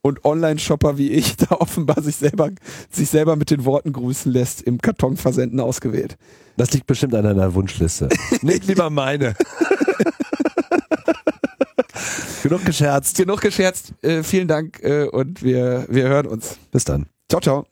[SPEAKER 2] und Online-Shopper wie ich <laughs> da offenbar sich selber, sich selber mit den Worten grüßen lässt, im Karton versenden ausgewählt.
[SPEAKER 1] Das liegt bestimmt an deiner Wunschliste. <laughs>
[SPEAKER 2] Nicht lieber meine.
[SPEAKER 1] Genug gescherzt.
[SPEAKER 2] Genug gescherzt. Äh, vielen Dank äh, und wir, wir hören uns.
[SPEAKER 1] Bis dann.
[SPEAKER 2] Ciao, ciao.